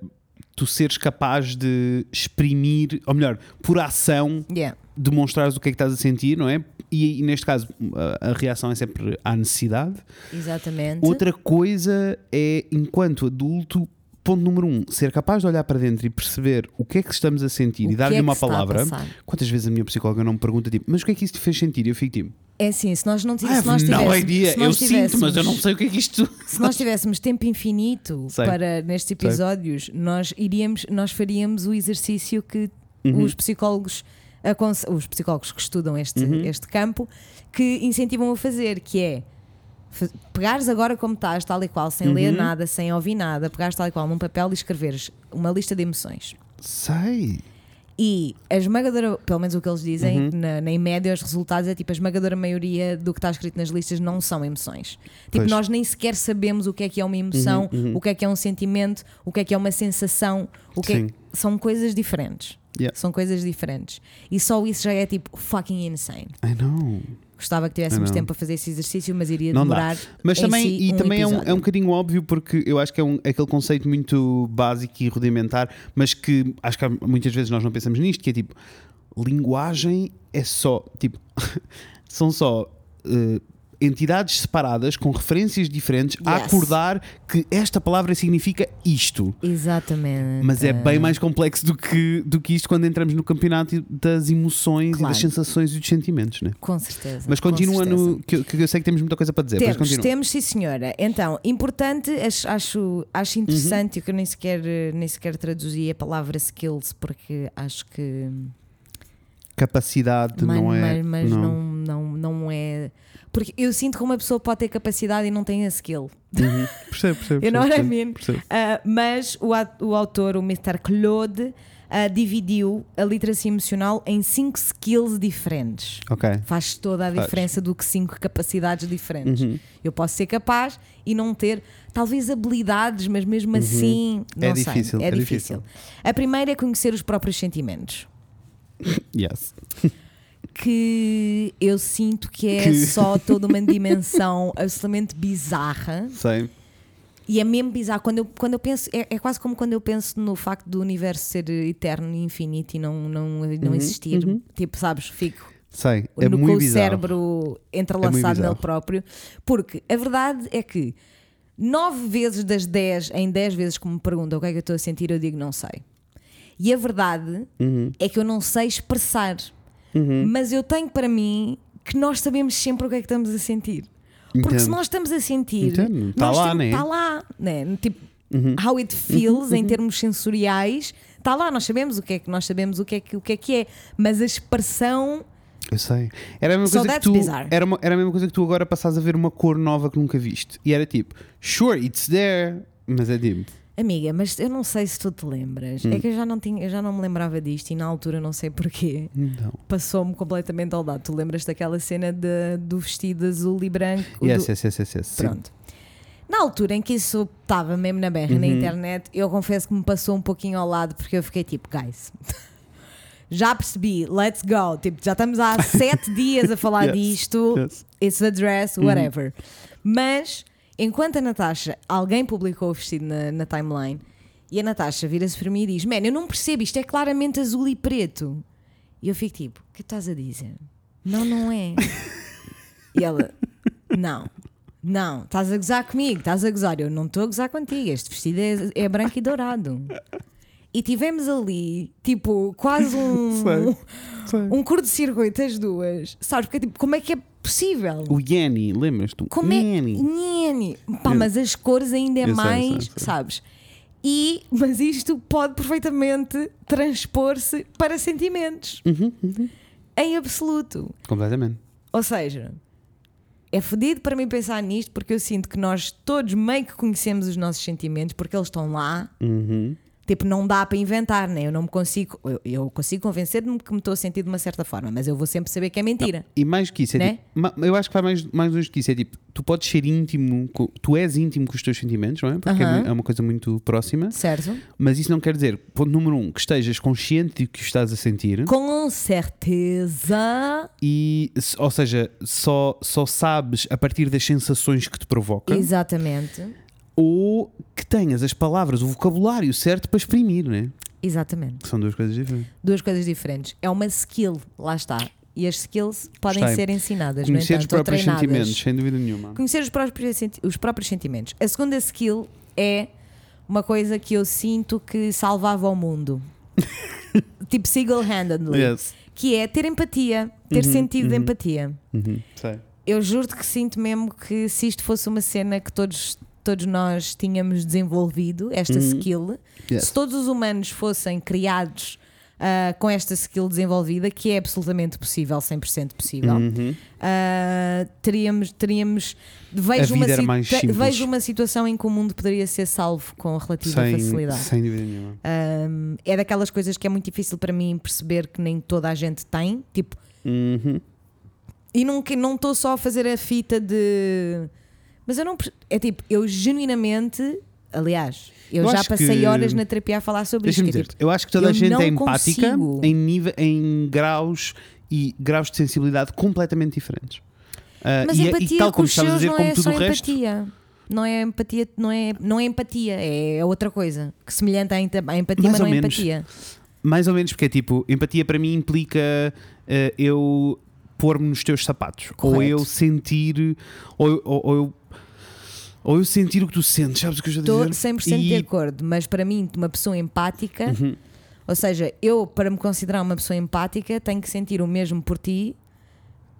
tu seres capaz de exprimir, ou melhor, por ação, Yeah. demonstrares o que é que estás a sentir, não é? E, e neste caso a, a reação é sempre à necessidade. Exatamente. Outra coisa é, enquanto adulto, ponto número um, ser capaz de olhar para dentro e perceber o que é que estamos a sentir O e dar-lhe é uma palavra. Quantas vezes a minha psicóloga não me pergunta, tipo, mas o que é que isso te fez sentir? Eu fico tipo, É assim, se nós não, nós no tivéssemos, idea. se Eu nós sinto, mas eu não sei o que é que isto. [laughs] Se nós tivéssemos tempo infinito Sei. para nestes episódios, nós iríamos, naz faríamos o exercício que Uhum. os psicólogos os psicólogos que estudam este, Uhum. este campo que incentivam a fazer, que é pegares agora como estás, tal e qual, sem Uhum. ler nada, sem ouvir nada, pegares tal e qual num papel e escreveres uma lista de emoções. Sei. E a esmagadora, pelo menos o que eles dizem, Uhum. na, na em média, os resultados é tipo a esmagadora maioria do que está escrito nas listas não são emoções. Tipo, Pois. Uhum, nós nem sequer sabemos o que é que é uma emoção, o que é que é um sentimento, o que é que é uma sensação, o que é- Sim. são coisas diferentes. Yeah. São coisas diferentes. E só isso já é tipo fucking insane. I know. Gostava que tivéssemos não. tempo para fazer esse exercício, mas iria Não dá. demorar. Mas em também, si e um também é um, é um bocadinho óbvio porque eu acho que é um, aquele conceito muito básico e rudimentar, mas que acho que muitas vezes nós não pensamos nisto, que é tipo, linguagem é só, tipo, [laughs] são só eh, entidades separadas com referências diferentes a Yes. acordar que esta palavra significa isto. Exatamente. Mas é bem mais complexo do que, do que isto quando entramos no campeonato das emoções e Claro. das sensações e dos sentimentos, né? Com certeza. Mas continua certeza. no. Que, que eu sei que temos muita coisa para dizer, Temos, temos, sim senhora. Então, importante, acho, acho, interessante, Uhum. que eu nem sequer, nem sequer traduzi a palavra skills, porque acho que. Capacidade mas não é. mas, mas não. não. Não, não é. Porque eu sinto que uma pessoa pode ter capacidade e não tem a skill. Uhum. Percebo, percebo. [laughs] I percebo, mean? percebo. Ah, mas o, o autor, o Mr. Claude, ah, dividiu a literacia emocional em cinco skills diferentes. Ok. Faz toda a Faz. diferença do que cinco capacidades diferentes. Uhum. Eu posso ser capaz e não ter, talvez, habilidades, mas mesmo assim. Não É sei. difícil, É, é difícil. A primeira é conhecer os próprios sentimentos. [laughs] Yes. Que eu sinto que é Que- só toda uma dimensão [laughs] absolutamente bizarra. Sei. E é mesmo bizarro. Quando eu, quando eu penso, é, é quase como quando eu penso no facto do universo ser eterno e infinito e não, não, não Uhum, existir. Tipo, sabes, fico Sei. É no, com muito o bizarro. cérebro É entrelaçado muito nele próprio. Porque a verdade é que nove vezes das dez, em dez vezes que me perguntam o que é que eu estou a sentir, eu digo não sei. E a verdade Uhum. é que eu não sei expressar. Mas eu tenho para mim que nós sabemos sempre o que é que estamos a sentir. Porque se Entendo. nós estamos a sentir, Entendo. Tá nós lá, né? tá lá, né? Tipo, Uhum. how it feels em termos sensoriais, está lá, nós sabemos o que é que nós sabemos o que é que, o que, é, que é, mas a expressão Eu sei. Era a mesma So coisa que tu. bizarre. Era, uma- era a mesma coisa que tu agora passares a ver uma cor nova que nunca viste. E era tipo, sure, it's there. Mas é tipo. Amiga, mas eu não sei se tu te lembras. Hum. É que eu já não tinha, eu já não me lembrava disto e na altura não sei porquê. Passou-me completamente ao lado. Tu lembras daquela cena de- do vestido azul e branco? Yes, do- yes, yes, yes, yes. sim. Pronto. Na altura em que isso estava mesmo na berra Uhum. na internet, eu confesso que me passou um pouquinho ao lado porque eu fiquei tipo, guys, [laughs] já percebi, let's go. Tipo, já estamos há sete [laughs] dias a falar Yes, disto. yes. it's a dress, whatever. Mas, enquanto a Natasha, alguém publicou o vestido na, na timeline e a Natasha vira-se para mim e diz: Man, eu não percebo, isto é claramente azul e preto. E eu fico tipo: O que estás a dizer? Não, não é. e ela: Não, não, estás a gozar comigo, estás a gozar. Eu não estou a gozar contigo, este vestido é, é branco e dourado. E tivemos ali, tipo, quase um, [laughs] Sei, sei. um curto-circuito as duas. Sabes? Porque, tipo, como é que é possível? O Yanni, lembras-te? Como é? Nhene. Pá, mas as cores ainda é Eu mais, sei, sabes? E, mas isto pode perfeitamente transpor-se para sentimentos. Em absoluto. Completamente. Ou seja, é fodido para mim pensar nisto porque eu sinto que nós todos meio que conhecemos os nossos sentimentos porque eles estão lá. Uhum. Tipo, não dá para inventar, né? Eu não me consigo. Eu, eu consigo convencer-me que me estou a sentir de uma certa forma, mas eu vou sempre saber que é mentira. E mais que isso, é Né? tipo, eu acho que vai mais, mais longe que isso. É tipo, tu podes ser íntimo, tu és íntimo com os teus sentimentos, não é? Porque é Aham. mu- é uma coisa muito próxima. Certo? Mas isso não quer dizer, ponto número um, que estejas consciente de que estás a sentir. Com certeza. E, ou seja, só, só sabes a partir das sensações que te provoca. Exatamente. Ou que tenhas as palavras, o vocabulário certo para exprimir, né? Exatamente. Que São duas coisas diferentes. Duas coisas diferentes. É uma skill, lá está. E as skills podem Gostei. ser ensinadas, Conhecer os próprios sentimentos, sem dúvida nenhuma. Conhecer os próprios, os próprios sentimentos. A segunda skill é uma coisa que eu sinto que salvava o mundo. [laughs] tipo single-handedly. Yes. Que é ter empatia, ter sentido de empatia. Uhum. Sei. Eu juro-te que sinto mesmo que se isto fosse uma cena que todos, todos nós tínhamos desenvolvido, esta skill, Yes. se todos os humanos fossem criados ah, com esta skill desenvolvida, que é absolutamente possível, 100% possível, Uhum. ah, teríamos, teríamos vejo, uma vejo uma situação em que o mundo poderia ser salvo com relativa Sem, facilidade. sem dúvida nenhuma. Um, é daquelas coisas que é muito difícil para mim perceber que nem toda a gente tem. Tipo, Uhum. e não que- não estou só a fazer a fita de. Mas eu não. É tipo, eu genuinamente. Aliás, eu, Eu já passei que- hoje na terapia a falar sobre isto. É tipo, eu acho que toda a gente é empática consigo. em, nível, em graus e graus de sensibilidade completamente diferentes. Ah, mas e, é- empatia e tal com como a dizer, não como é tudo só o resto. empatia. Não é empatia, não é, não é empatia, é outra coisa. Que semelhante à empatia, Mais mas não ou é menos. empatia. Mais ou menos, porque é tipo, empatia para mim implica ah, eu pôr-me nos teus sapatos. Ou Correto. eu sentir. Ou, ou, ou eu. Ou eu sentir o que tu sentes, sabes o que eu estou a Estou dizer? 100% de E- acordo, mas para mim, uma pessoa empática, Uhum. ou seja, eu, para me considerar uma pessoa empática, tenho que sentir o mesmo por ti,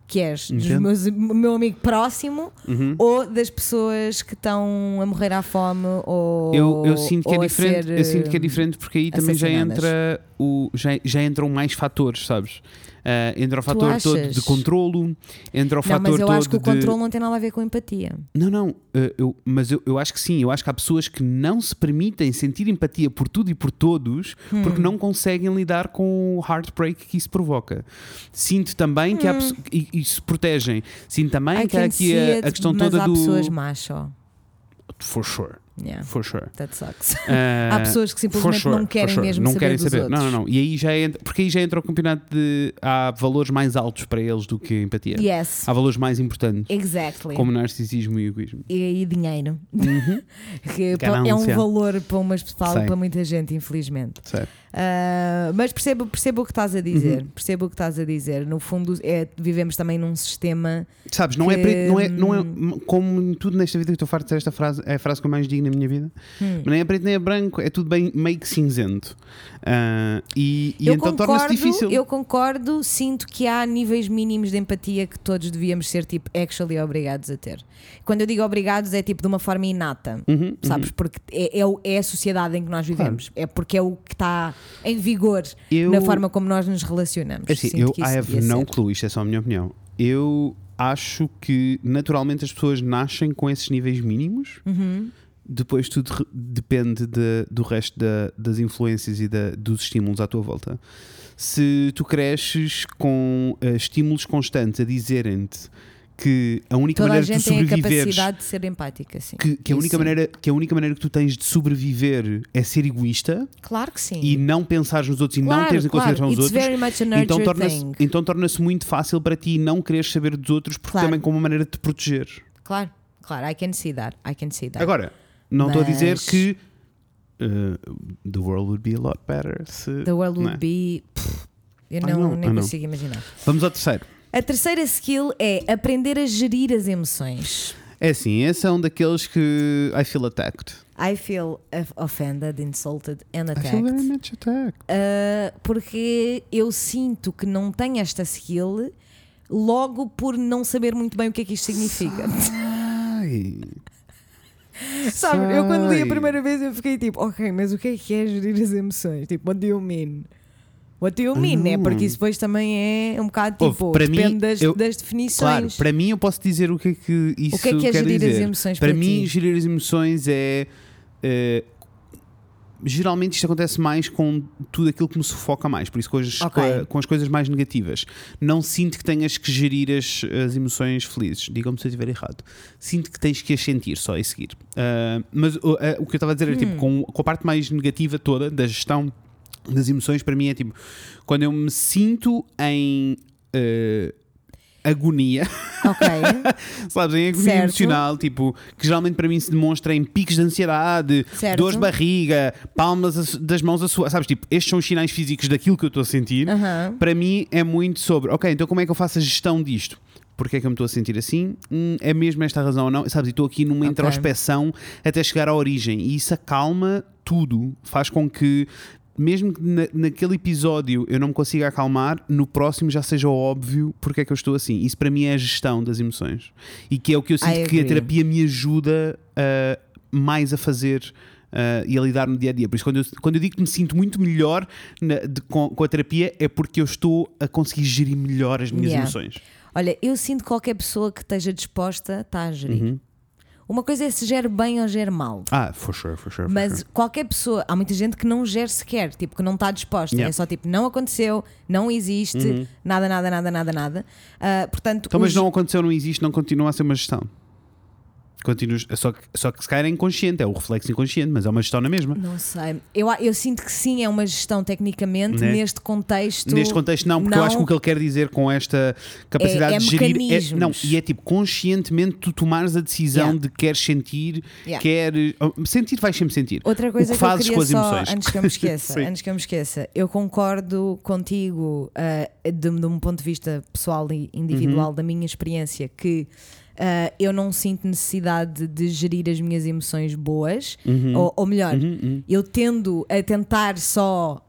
que és dos Entendo. meus, meu amigo próximo, Uhum. ou das pessoas que estão a morrer à fome, ou. Eu, eu sinto que é diferente, eu sinto que é diferente porque aí também já entra o já, já entram mais fatores, sabes? Ah, entra o fator todo de controlo, entra o Não, fator mas eu todo acho que o de controle não tem nada a ver com empatia. Não, não, eh, eu, mas eu, eu acho que sim, eu acho que há pessoas que não se permitem sentir empatia por tudo e por todos Hum. porque não conseguem lidar com o heartbreak que isso provoca. Sinto também que há pessoas e, e se protegem. Sinto também Hum. I que há aqui a, a questão toda há do. pessoas só. For sure, Yeah, for sure. that sucks. Ah, [laughs] Há pessoas que simplesmente sure, não querem sure. mesmo não saber querem dos saber. outros. Não, não, não. E aí já entra, porque aí já entra o campeonato de há valores mais altos para eles do que a empatia. Yes, Há valores mais importantes, exactly. como narcisismo e egoísmo. e, e dinheiro. [laughs] que pa- é um Ganância. valor para, umas, Sei. para muita gente, infelizmente. Certo. Ah, mas percebo, percebo o que estás a dizer. Uhum. Percebo o que estás a dizer. No fundo, é, vivemos também num sistema. Sabes, não é, que, preto, não é, não é hum, como em tudo nesta vida que estou farto de dizer esta frase, é a frase que eu mais digo na minha vida. Hum. Nem é preto nem é branco, é tudo bem meio que cinzento. Ah, e e eu então torna-se difícil. eu concordo, sinto que há níveis mínimos de empatia que todos devíamos ser tipo actually obrigados a ter. Quando eu digo obrigados é tipo de uma forma inata, Uhum, sabes? Porque é, é, é a sociedade em que nós vivemos, é porque é o que está em vigor Eu- na forma como nós nos relacionamos. É assim, eu I have no ser. clue, isto é só a minha opinião. Eu acho que naturalmente as pessoas nascem com esses níveis mínimos. Uhum. Depois tudo depende de- do resto da- das influências e da- dos estímulos à tua volta. Se tu cresces com eh, estímulos constantes a dizerem-te que a única Toda a maneira de tu gente tem a sobreviveres capacidade de ser empática, sim. que, que a única sim. maneira que a única maneira que tu tens de sobreviver é ser egoísta Claro que sim. e não pensares nos outros e claro, não teres em consideração claro. os It's outros então torna-se então torna-se muito fácil para ti não quereres saber dos outros porque Claro. também como uma maneira de te proteger Claro, claro, I can see that. I can see that. agora não estou a dizer Mas- que uh, the world would be a lot better se The world não would é? be. pff, eu não, know, nem consigo imaginar. vamos ao terceiro A terceira skill é aprender a gerir as emoções. é assim esse é um daqueles que I feel attacked I feel of- offended, insulted and I feel very attacked. much attacked Uh, porque eu sinto que não tenho esta skill logo por não saber muito bem o que é que isto significa. Ai. [laughs] Sabe, eu quando li a primeira vez eu fiquei tipo, ok, mas o que é que é gerir as emoções? Tipo, what do you mean? What do you mean? É porque isso depois também é um bocado Ouve, tipo, mim, depende das, eu- das Claro, definições. para mim eu posso dizer o que é que isso o que é que é gerir dizer. as emoções Para para, mim, ti? gerir as emoções é. eh, geralmente isto acontece mais com tudo aquilo que me sufoca mais, por isso com as, Ok. com as coisas mais negativas. Não sinto que tenhas que gerir as, as emoções felizes. Digam-me se eu estiver errado. Sinto que tens que as sentir só e seguir. Ah, mas o- ah, o que eu estava a dizer é Hum. tipo, com, com a parte mais negativa toda da gestão das emoções, para mim é tipo quando eu me sinto em. eh, agonia, Ok. [laughs] sabes, em agonia Certo. emocional, tipo, que geralmente para mim se demonstra em picos de ansiedade, Certo. dores de barriga, palmas das mãos a suar, sabes, tipo, estes são os sinais físicos daquilo que eu estou a sentir. Aham. Para mim é muito sobre, ok, então como é que eu faço a gestão disto? Porque é que eu me estou a sentir assim? Hum, é mesmo esta razão ou não? Sabes, e estou aqui numa Ok. introspeção até chegar à origem e isso acalma tudo, faz com que mesmo que na- naquele episódio eu não me consiga acalmar, no próximo já seja óbvio porque é que eu estou assim. Isso para mim é a gestão das emoções. E que é o que eu sinto que a terapia me ajuda ah, mais a fazer. ah, e a lidar no dia a dia. Por isso, quando eu, quando eu digo que me sinto muito melhor na- de- com, com a terapia, é porque eu estou a conseguir gerir melhor as minhas Yeah. emoções. Olha, eu sinto que qualquer pessoa que esteja disposta está a gerir. Uhum. Uma coisa é se gere bem ou gere mal. Ah, for sure, for sure. for Mas sure. qualquer pessoa, há muita gente que não gere sequer, tipo, que não está disposta. Yeah. Uhum. É só tipo, não aconteceu, não existe, nada, nada, nada, nada, nada. Ah, portanto, Então, mas os- não aconteceu, não existe, não continua a ser uma gestão. Continuas, só, que, só que se calhar é inconsciente, é o reflexo inconsciente, mas é uma gestão na mesma. Não sei. Eu, eu sinto que sim, é uma gestão tecnicamente Né? neste contexto. Neste contexto, não, porque eu acho que o que ele quer dizer com esta capacidade É- é de gerir. mecanismos. não, e é tipo conscientemente tu tomares a decisão Yeah. de queres sentir, Yeah. queres. Sentir, vais sempre sentir. Outra coisa o que, que, eu fazes queria com as só, emoções. antes que eu me [laughs] esqueça, antes que eu me esqueça, eu concordo contigo ah, de, de um ponto de vista pessoal e individual Uhum. da minha experiência que ah, eu não sinto necessidade de gerir as minhas emoções boas, Uhum. ou, ou melhor, eu tendo a tentar só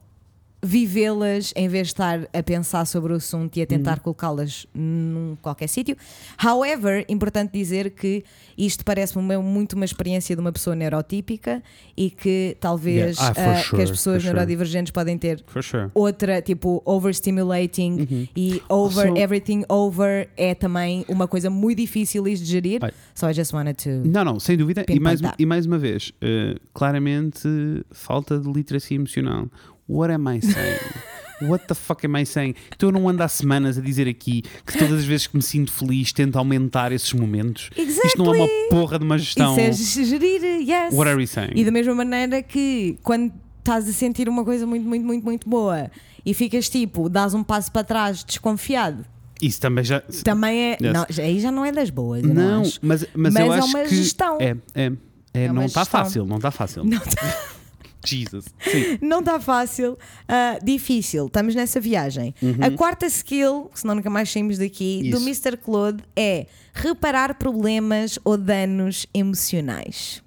vivê-las em vez de estar a pensar sobre o assunto e a Uhum. tentar colocá-las num qualquer sítio. However, importante dizer que isto parece-me muito uma experiência de uma pessoa neurotípica e que talvez Yeah. Ah, for ah, que sure, as pessoas for sure. neurodivergentes podem ter sure. outra, tipo, overstimulating e over Also- everything over é também uma coisa muito difícil de gerir. Ai. So I just wanted to. Não, não, sem dúvida. E mais, e mais uma vez, eh, claramente falta de literacia emocional. What am I saying? What the fuck am I saying? Então eu não ando há semanas a dizer aqui que todas as vezes que me sinto feliz tento aumentar esses momentos. Isto não é uma porra de uma gestão. Isso é gerir, yes. What are we saying? E da mesma maneira que quando estás a sentir uma coisa muito, muito, muito, muito boa e ficas tipo, dás um passo para trás desconfiado, Isso também já. também é. Yes. Não, aí já não é das boas. Não, mas, mas, Mas eu é acho uma que. gestão. É, é, é, É não está gestão. fácil, não está fácil. Não tá- Jesus. Sim. Não está fácil, ah, difícil. Estamos nessa viagem. A quarta skill, senão nunca mais saímos daqui, do Uhum. Isso. Mr. Claude é reparar problemas ou danos emocionais.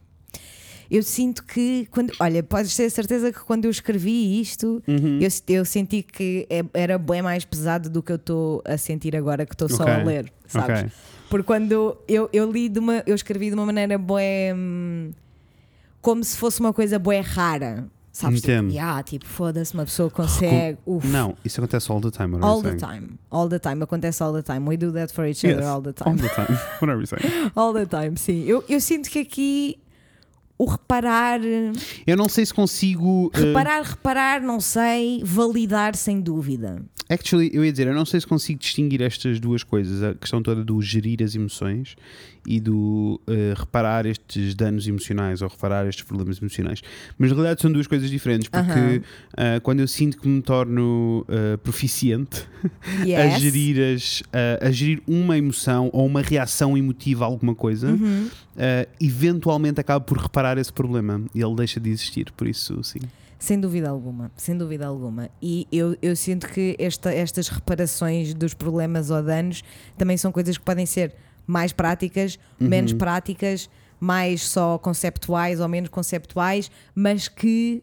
Eu sinto que, quando, olha, podes ter certeza que quando eu escrevi isto, Uhum. eu, eu senti que é- era bem mais pesado do que eu estou a sentir agora que estou só Ok. a ler, sabes? Ok. Porque quando eu, eu li de uma, eu escrevi de uma maneira hum, como se fosse uma coisa bué rara. Sabes? Entendo. Tipo, yeah, tipo, foda-se, uma pessoa consegue. uf, Não, isso acontece all the time. what all the time. All the time. Acontece all the time. We do that for each Yes, other all the All time. the time. [laughs] What are we saying? [laughs] All the time, sim. Eu, eu sinto que aqui o reparar. Eu não sei se consigo. eh, Reparar, reparar, não sei. Validar, sem dúvida. Actually, eu ia dizer, eu não sei se consigo distinguir estas duas coisas, a questão toda do gerir as emoções e do eh, reparar estes danos emocionais ou reparar estes problemas emocionais. Mas na realidade são duas coisas diferentes, porque Aham. ah, quando eu sinto que me torno ah, proficiente [laughs] a, Yes. gerir as, a, a gerir uma emoção ou uma reação emotiva a alguma coisa, Uhum. ah, eventualmente acabo por reparar esse problema e ele deixa de existir. Por isso, sim. Sem dúvida alguma, sem dúvida alguma. E eu, eu sinto que esta, estas reparações dos problemas ou danos também são coisas que podem ser mais práticas, menos práticas, mais só conceptuais ou menos conceptuais, mas que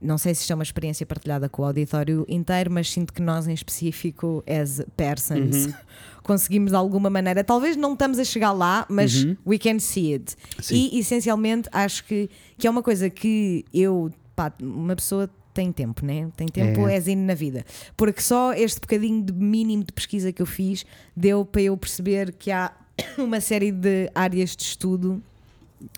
não sei se isto é uma experiência partilhada com o auditório inteiro, mas sinto que nós, em específico, as persons, Uhum. [laughs] conseguimos de alguma maneira. Talvez não estamos a chegar lá, mas Uhum. we can see it. Sim. E essencialmente acho que, que é uma coisa que eu, pá, uma pessoa tem tempo, né? Tem tempo É. é zine na vida. Porque só este bocadinho de mínimo de pesquisa que eu fiz deu para eu perceber que há [coughs] uma série de áreas de estudo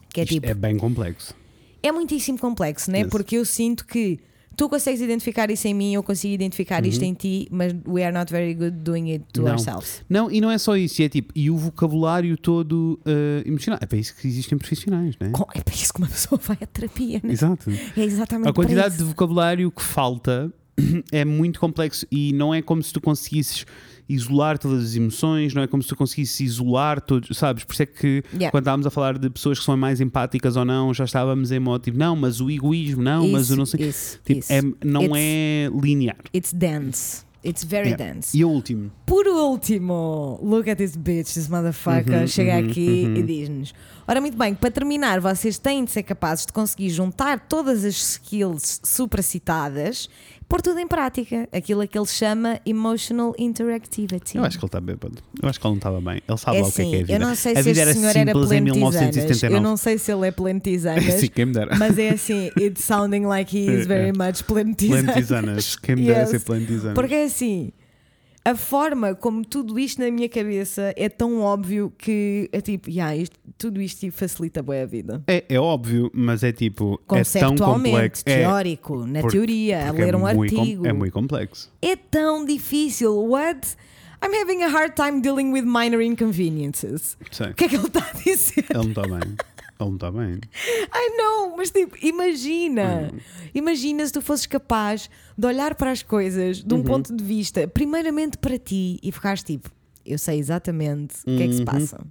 que é Isto tipo. é bem complexo. É muitíssimo complexo, né? Yes. Porque eu sinto que tu consegues identificar isso em mim, eu consigo identificar isto em ti, mas we are not very good doing it to Uhum. Não. ourselves. Não, e não é só isso, é tipo, e o vocabulário todo eh, emocional. É para isso que existem profissionais, não é? É para isso que uma pessoa vai à terapia, né? Exato. É exatamente A quantidade de vocabulário que falta [clears throat] é muito complexo e não é como se tu conseguisses isolar todas as emoções, não é como se tu conseguisses isolar todos, sabes? Por isso é que Yeah. quando estávamos a falar de pessoas que são mais empáticas ou não, já estávamos em modo tipo, não, mas o egoísmo, não, mas o Isso, não sei. isso, Tipo, isso. é, não It's- é linear. It's dense. It's very Yeah. dense. E o último? Por último, look at this bitch, this motherfucker. Uhum, Chega uhum, aqui uhum. e diz-nos: Ora, muito bem, para terminar, vocês têm de ser capazes de conseguir juntar todas as skills supracitadas, pôr tudo em prática. Aquilo a que ele chama emotional interactivity. Eu acho que ele está bêbado. Eu acho que ele não estava bem. Ele sabe É lá o que é que é a assim, vida. eu não sei a se vida este era senhor era simples em pleno de tisanas. 1979. Eu não sei se ele é [laughs] tisanas, Sim, quem me dera. mas é assim, it's sounding like he is [laughs] very much pleno de tisanas. Plantizanas. Quem me dera Yes. ser plantizanas. Porque é assim, a forma como tudo isto na minha cabeça é tão óbvio que é tipo, yeah, isto- tudo isto facilita bem a vida. É, é óbvio, mas é tipo. É tão complexo. É, teórico, na porque- teoria, a ler é um muito com- artigo. É muito complexo. É tão difícil. What? I'm having a hard time dealing with minor inconveniences. Sei. O que é que ele está a dizer? Ele não está bem. [laughs] Ele não está bem. I know, mas tipo, imagina. Hum. Imagina se tu fosses capaz de olhar para as coisas de um Uhum. ponto de vista, primeiramente para ti, e ficares tipo, eu sei exatamente o que é que se Uhum. passa.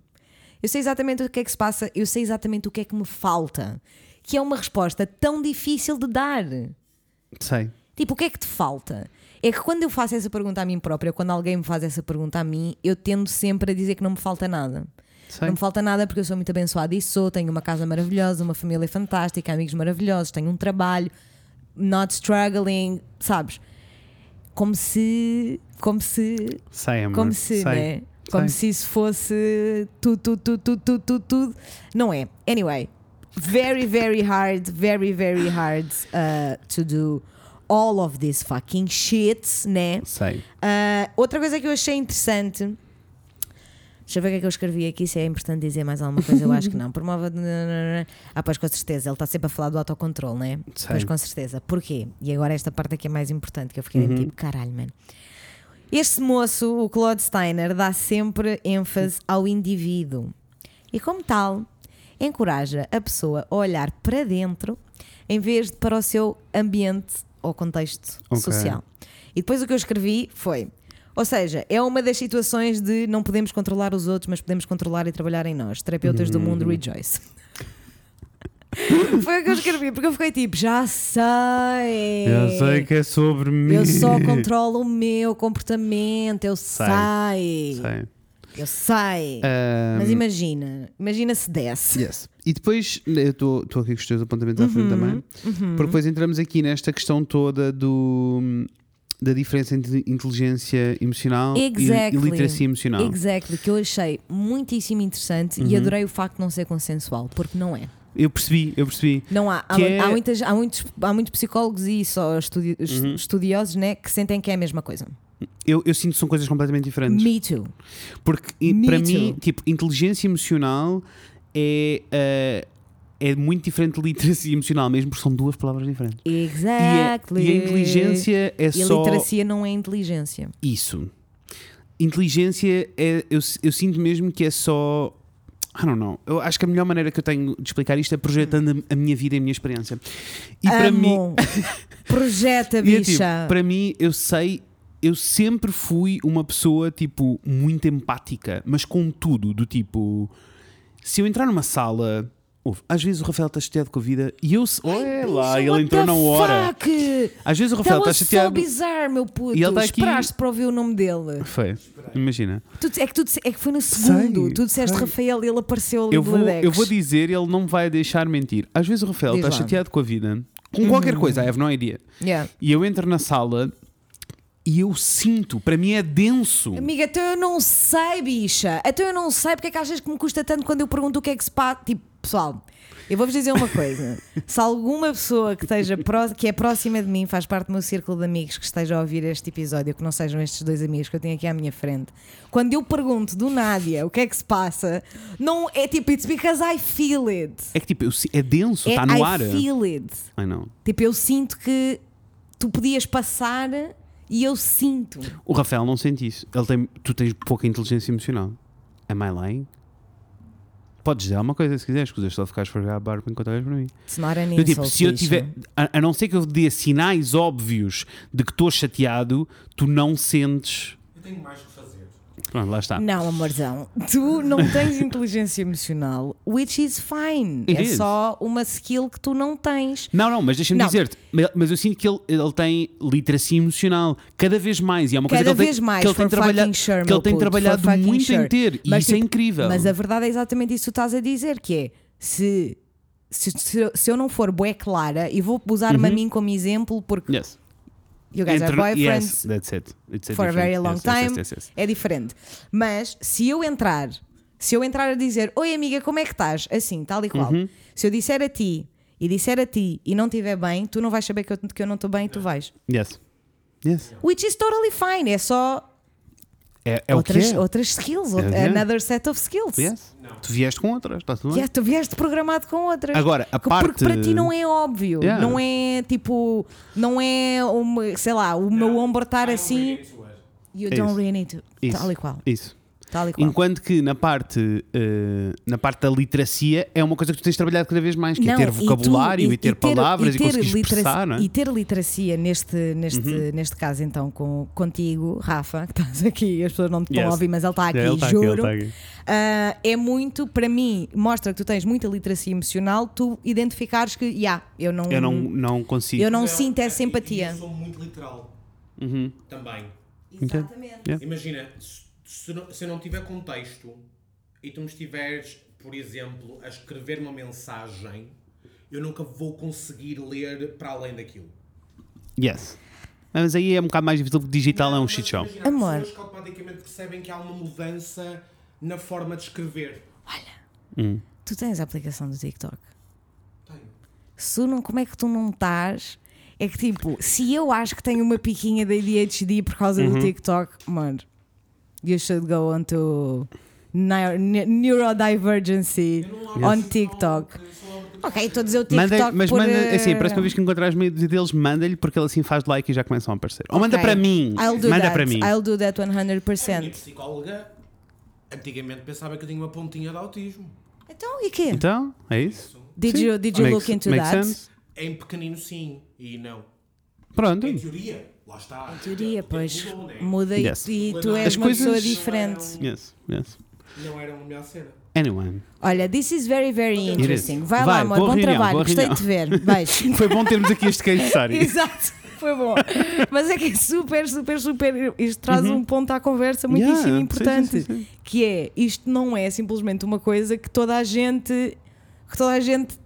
Eu sei exatamente o que é que se passa, eu sei exatamente o que é que me falta. Que é uma resposta tão difícil de dar. Sei. Tipo, o que é que te falta? É que quando eu faço essa pergunta a mim própria, quando alguém me faz essa pergunta a mim, eu tendo sempre a dizer que não me falta nada. Sei. Não me falta nada porque eu sou muito abençoada e sou, tenho uma casa maravilhosa, uma família fantástica, amigos maravilhosos, tenho um trabalho, not struggling, sabes? Como se. Como se. Sei, amor. Como se, Sei. né? Como Sei. se isso fosse tudo, tudo, tudo, tudo, tudo, tudo. Não é. Anyway, very, very hard, very, very hard uh, to do all of this fucking shit, né? Sei. Ah, outra coisa que eu achei interessante. Deixa eu ver o que é que eu escrevi aqui, se é importante dizer mais alguma coisa, eu acho que [laughs] não. Promove. Ah, pois com certeza, ele está sempre a falar do autocontrole, né? Sei. Pois com certeza. Porquê? E agora esta parte aqui é mais importante, que eu fiquei Uhum. tipo, caralho, mano. Este moço, o Claude Steiner, dá sempre ênfase ao indivíduo. E como tal, encoraja a pessoa a olhar para dentro em vez de para o seu ambiente ou contexto Ok. social. E depois o que eu escrevi foi: ou seja, é uma das situações de não podemos controlar os outros, mas podemos controlar e trabalhar em nós. Terapeutas do mundo, rejoice. [laughs] Foi o que eu escrevi, porque eu fiquei tipo, já sei. Eu sei que é sobre mim. Eu só controlo o meu comportamento, eu Sei. sei. Eu sei. Ahm, Mas imagina, imagina se desse. Yes. E depois, eu estou aqui com os teus apontamentos à frente Uhum, também, porque depois entramos aqui nesta questão toda do, da diferença entre inteligência emocional e- Exactly. e, literacia emocional. Exactly, que eu achei muitíssimo interessante Uhum. e adorei o facto de não ser consensual, porque não é. Eu percebi, eu percebi. Não há. Há, é- há muitas, há, muitos, há muitos psicólogos e só estudi- Uhum. estudiosos né, que sentem que é a mesma coisa. Eu, eu sinto que são coisas completamente diferentes. Me too. Porque Me para too. mim, tipo, inteligência emocional é, eh, é muito diferente de literacia emocional, mesmo porque são duas palavras diferentes. E a, Exactly. e a inteligência é E a só literacia não é inteligência. isso. Inteligência é. Eu, eu sinto mesmo que é só. I don't know. Eu acho que a melhor maneira que eu tenho de explicar isto é projetando a, a minha vida e a minha experiência. E para mim. Amo. [laughs] Projeta, e é tipo, bicha. para mim, eu sei. Eu sempre fui uma pessoa, tipo, muito empática, mas com tudo, do tipo. Se eu entrar numa sala. Às vezes o Rafael está chateado com a vida e eu. Olha lá, ele entrou na hora. Fuck? Às vezes o Rafael está chateado. bizarre, meu puto. E ele tá aqui- Esperaste para ouvir o nome dele. Foi, imagina. Tu- é, que tu, é que foi no segundo. Sei, tu disseste sei. Rafael e ele apareceu ali Eu vou, Ladex. eu vou dizer, ele não vai deixar mentir. Às vezes o Rafael está chateado com a vida, com qualquer coisa, I have no idea. Yeah. E eu entro na sala e eu sinto, para mim é denso. Amiga, então eu não sei, bicha. Então eu não sei porque é que achas que me custa tanto quando eu pergunto o que é que se passa. Tipo, pessoal, eu vou-vos dizer uma coisa. se alguma pessoa que, esteja pró- que é próxima de mim, faz parte do meu círculo de amigos que esteja a ouvir este episódio, que não sejam estes dois amigos que eu tenho aqui à minha frente, quando eu pergunto do Nádia o que é que se passa, não é tipo, it's because I feel it. É que tipo, é denso, É, está no I ar. feel it. I know. Tipo, eu sinto que tu podias passar e eu sinto. O Rafael não sente isso. Ele tem, tu tens pouca inteligência emocional. Am I lying? Podes dizer uma coisa se quiseres, escusas só ficar a esfregar a barba enquanto olhas para mim. It's not an Eu, tipo, se eu tiver, a, a não ser que eu dê sinais óbvios de que estou chateado, tu não sentes. Eu tenho mais que. Pronto, lá está. Não, amorzão, tu não tens [laughs] inteligência emocional, which is fine. It é is. só uma skill que tu não tens. Não, não, mas deixa-me dizer-te, mas- eu sinto que ele, ele tem literacia emocional cada vez mais e é uma coisa Cada que ele vez tem, mais, que ele tem trabalhado, sure, que ele tem puto, trabalhado muito em sure. ter e Mas, isso é tipo, incrível. Mas a verdade é exatamente isso que tu estás a dizer, que é se, se, se, se eu não for bué clara, e vou usar-me a mim como exemplo, porque Yes. You guys are Entre- boyfriends, yes, that's it. It's a for a very long yes, time, yes, é diferente. Mas se eu entrar, se eu entrar a dizer, oi amiga, como é que estás? Assim, tal e qual. Uhum. Se eu disser a ti e disser a ti e não estiver bem, tu não vais saber que eu, que eu não estou bem e tu vais. Yes. Yes. Which is totally fine, é só É, é outras, outras skills, é. another set of skills. Yes. Tu vieste com outras, está tudo bem. Yeah, tu vieste programado com outras. Agora, a Porque parte- para ti não é óbvio, Yeah. não é tipo, não é, uma, sei lá, o meu ombro estar assim. You don't really need to. Isso. Tal e qual. Isso. Tal e qual. Enquanto que na parte, eh, na parte da literacia é uma coisa que tu tens trabalhado cada vez mais, que é Não, ter e tu- vocabulário e, ter palavras e, ter conseguir literacia- expressar, não é? Uhum. E ter literacia neste, neste, neste caso, então, com, contigo, Rafa, que estás aqui, as pessoas não te estão Yes. a ouvir, mas ele está aqui, Ele está aqui, ele juro. está aqui. Ah, é muito, para mim, mostra que tu tens muita literacia emocional, tu identificares que, yeah, eu não. Eu não, não consigo. eu não Não, sinto essa e- simpatia. E eu sou muito literal. Uhum. Também. Exatamente. Yeah. Imagina, se, se não- se eu não tiver contexto e tu me estiveres, por exemplo, a escrever uma mensagem, eu nunca vou conseguir ler para além daquilo. Yes. Mas aí é um bocado mais difícil porque digital é um shit show. Amor. pessoas que automaticamente percebem que há uma mudança na forma de escrever. Tu tens a aplicação do TikTok. Tenho. Se tu não, como é que tu não estás? É que tipo, se eu acho que tenho uma piquinha de ADHD por causa Uhum. do TikTok, mano, you should go on to neu- ne- neurodivergency on TikTok. Ok, estou a dizer o TikTok Manda, mas por, manda, eh, assim, a próxima vez que encontrares meio deles, manda-lhe porque ele assim faz like e já começam a aparecer. Ou manda Ok. para mim. I'll do Manda that. para mim. I'll do that A minha 100%. psicóloga antigamente pensava que eu tinha uma pontinha de autismo. Então, e quê? Então, é isso. Did Sim. you, did you Makes- look into that? sense. Em pequenino sim, e não. Pronto. Em teoria, lá está. Teoria, O tempo pois né? muda e- Yes. e tu és As uma pessoa diferente. Yes, yes. Não era uma melhor cena. Anyway. Olha, this is very, very interesting. Vai, Vai, lá, amor, bom reunião, trabalho, gostei reunião. de te ver. Beijo. [laughs] Foi bom termos aqui este case study. [laughs] Exato, foi bom. Mas é que é super, super, super. Isto traz um ponto à conversa muitíssimo Uhum. Yeah, importante. sim, sim, sim. Que é, isto não é simplesmente uma coisa que toda a gente que toda a gente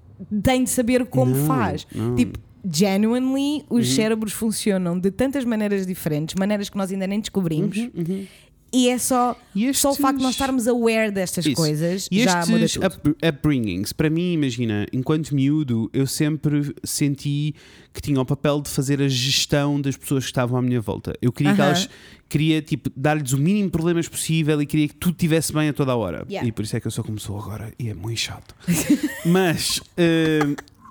tem de saber como Não, faz. não. Uhum. Tipo, genuinely, os cérebros funcionam de tantas maneiras diferentes, maneiras que nós ainda nem descobrimos. E é só, Uhum, E só o facto de nós estes- estarmos aware destas Isso. coisas E já muda estes tudo. up- upbringings, para mim, imagina, enquanto miúdo, eu sempre senti que tinha o papel de fazer a gestão das pessoas que estavam à minha volta. Eu queria que Aham. elas, queria tipo, dar-lhes o mínimo de problemas possível e queria que tudo estivesse bem a toda a hora. Yeah. E por isso é que eu sou como sou agora e é muito chato. [laughs] mas, eh,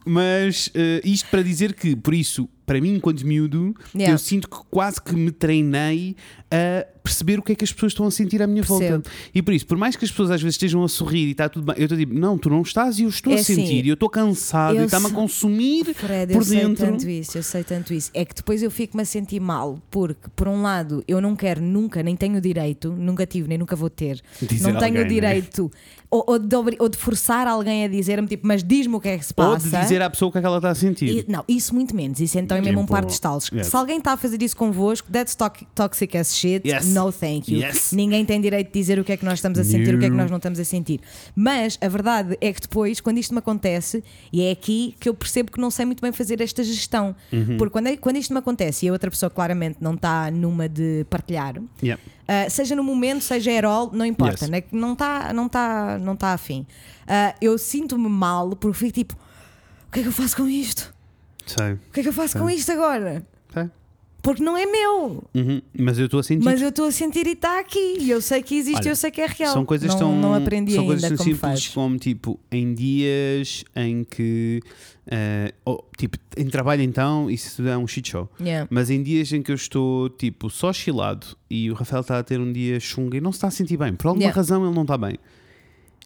mas eh, isto para dizer que, por isso, para mim, enquanto miúdo, Yeah. eu sinto que quase que me treinei a perceber o que é que as pessoas estão a sentir à minha Percebo. volta. E por isso, por mais que as pessoas às vezes estejam a sorrir e está tudo bem, eu estou tipo, não, tu não estás e eu estou É a sentir, assim, e eu estou cansado eu e está-me a sei- consumir Fred, por eu sei dentro. tanto isso, eu sei tanto isso. É que depois eu fico-me a sentir mal, porque, por um lado, eu não quero nunca, nem tenho o direito, nunca tive, nem nunca vou ter, Dizer não tenho alguém, o direito, ou, ou de, ou de forçar alguém a dizer-me, tipo, mas diz-me o que é que se Ou passa. de dizer à pessoa o que é que ela está a sentir. E- não, isso muito menos. Isso então é mesmo um par de estalos. yes. Se alguém está a fazer isso convosco, that's toxic as shit. Yes. No thank you. Yes. Ninguém tem direito de dizer o que é que nós estamos a sentir, No. o que é que nós não estamos a sentir. Mas a verdade é que depois, quando isto me acontece, e é aqui que eu percebo que não sei muito bem fazer esta gestão. Uhum. Porque quando, é- quando isto me acontece e a outra pessoa claramente não está numa de partilhar, Yeah. Uh, seja no momento, seja aerol, não importa, Yes. né? Não está não tá, não tá afim. Uh, eu sinto-me mal porque fico tipo: o que é que eu faço com isto? Sei. O que é que eu faço com isto agora? Sei. Porque não é meu, Uhum. Mas eu estou a sentir. mas eu estou a sentir e está aqui. E eu sei que existe, Olha, eu sei que é real. São coisas não, tão, não aprendi são ainda coisas tão como simples faz. como tipo em dias em que ou, tipo em trabalho então isso é um shit show Yeah. mas em dias em que eu estou tipo só chilado e o Rafael está a ter um dia chunga e não se está a sentir bem por alguma Yeah. razão ele não está bem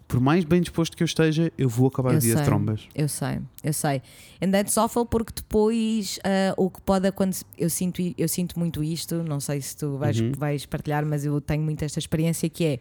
por mais bem disposto que eu esteja eu vou acabar Eu o dia de sei. trombas Eu sei, eu sei. And that's awful porque depois ah, o que pode acontecer, eu sinto, eu sinto muito isto, não sei se tu vais, Uhum. vais partilhar, mas eu tenho muito esta experiência que é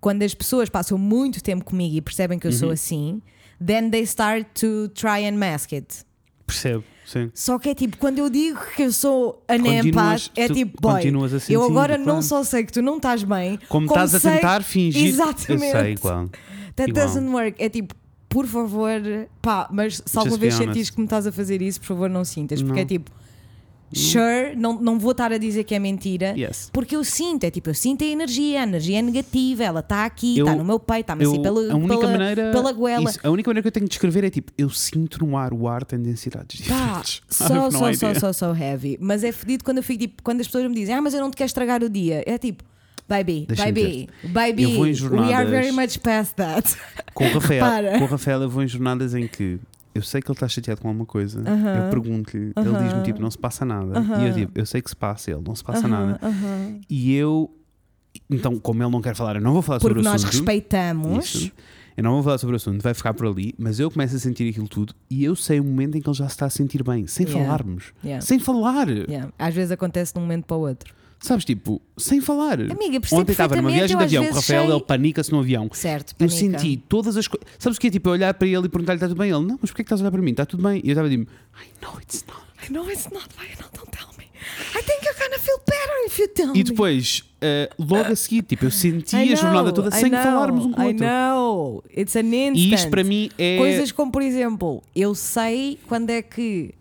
quando as pessoas passam muito tempo comigo e percebem que eu Uhum. sou assim, then they start to try and mask it. percebo sim Só que é tipo, quando eu digo que eu sou Continuas- empath, é tipo, boy, a eu agora não claro. só sei que tu não estás bem, como, estás a sei- tentar fingir Exatamente. eu sei igual That Igual. doesn't work. É tipo, por favor, pá, mas se alguma vez sentires que me estás a fazer isso, por favor, não sintas. Porque Não. é tipo, sure, não, não vou estar a dizer que é mentira. yes Porque eu sinto, é tipo, eu sinto a energia, a energia é negativa, ela está aqui, está no meu peito, está-me assim pela, a única pela, maneira pela goela. isso, a única maneira que eu tenho de descrever é tipo eu sinto no ar o ar tem densidades Pá, diferentes [laughs] só, só, idea. só, só heavy. Mas é fedido quando eu fico tipo, quando as pessoas me dizem, ah, mas eu não te quero estragar o dia. É tipo, baby, baby, baby, Eu vou em we are very much past that. Com o Rafael, [laughs] com o Rafael eu vou em jornadas em que eu sei que ele está chateado com alguma coisa. Aham. Eu pergunto-lhe, ele Aham. diz-me tipo, não se passa nada. E eu digo, eu sei que se passa, ele não se passa nada. E eu, então, como ele não quer falar, eu não vou falar Porque sobre o nós assunto. respeitamos. Isso. Eu não vou falar sobre o assunto, vai ficar por ali, mas eu começo a sentir aquilo tudo e eu sei o momento em que ele já se está a sentir bem, sem Yeah. falarmos. Yeah. Sem falar. Yeah. Às vezes acontece de um momento para o outro. Sabes, tipo, sem falar. Amiga, Ontem estava numa viagem eu de avião o Rafael, sei- ele panica-se no avião. Certo, Eu panica. senti todas as coisas. Sabes o que é? Tipo, eu olhar para ele e perguntar-lhe: está tudo bem? Ele, não, mas porquê é que estás a olhar para mim? Está tudo bem? E eu estava a dizer: I know it's not. I know it's not why you don't tell me. I think you're gonna feel better if you tell me. E depois, eh, logo a seguir, tipo, eu senti I a jornada know, toda I sem know, falarmos um com o I outro. know. It's an instant. E isto para mim é. Coisas como, por exemplo, eu sei quando é que.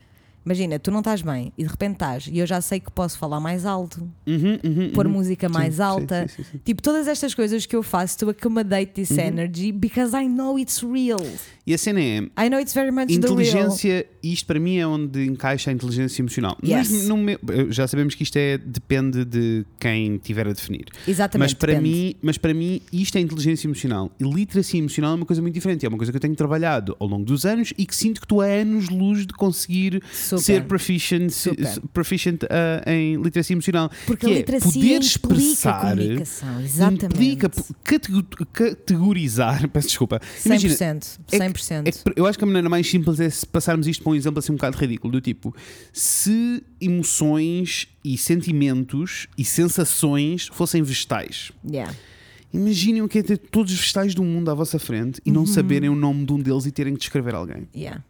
Imagina, tu não estás bem e de repente estás, e eu já sei que posso falar mais alto, Uhum, uhum, pôr uhum. música mais sim, alta. sim, sim. Tipo, todas estas coisas que eu faço to accommodate this Uhum. energy because I know it's real. E a cena é. I know it's very much the real. Inteligência, isto para mim é onde encaixa a inteligência emocional. Yes. Mas no meu- já sabemos que isto é, depende de quem tiver a definir. Exatamente. Mas para, depende. mim, mas para mim, isto é inteligência emocional. E literacia emocional é uma coisa muito diferente. É uma coisa que eu tenho trabalhado ao longo dos anos e que sinto que estou a anos-luz de conseguir Super. ser proficient, Super. proficient ah, em literacia emocional. Porque que a é literacia poder implica expressar, comunicação. Exatamente. implica catego- categorizar. [laughs] Peço desculpa. Imagina, 100%. é que- 100%. é que eu acho que a maneira mais simples é se passarmos isto para um exemplo assim um bocado ridículo, do tipo, se emoções e sentimentos e sensações fossem vegetais. Yeah. Imaginem o que é ter todos os vegetais do mundo à vossa frente e não saberem o nome de um deles e terem que descrever alguém. Yeah.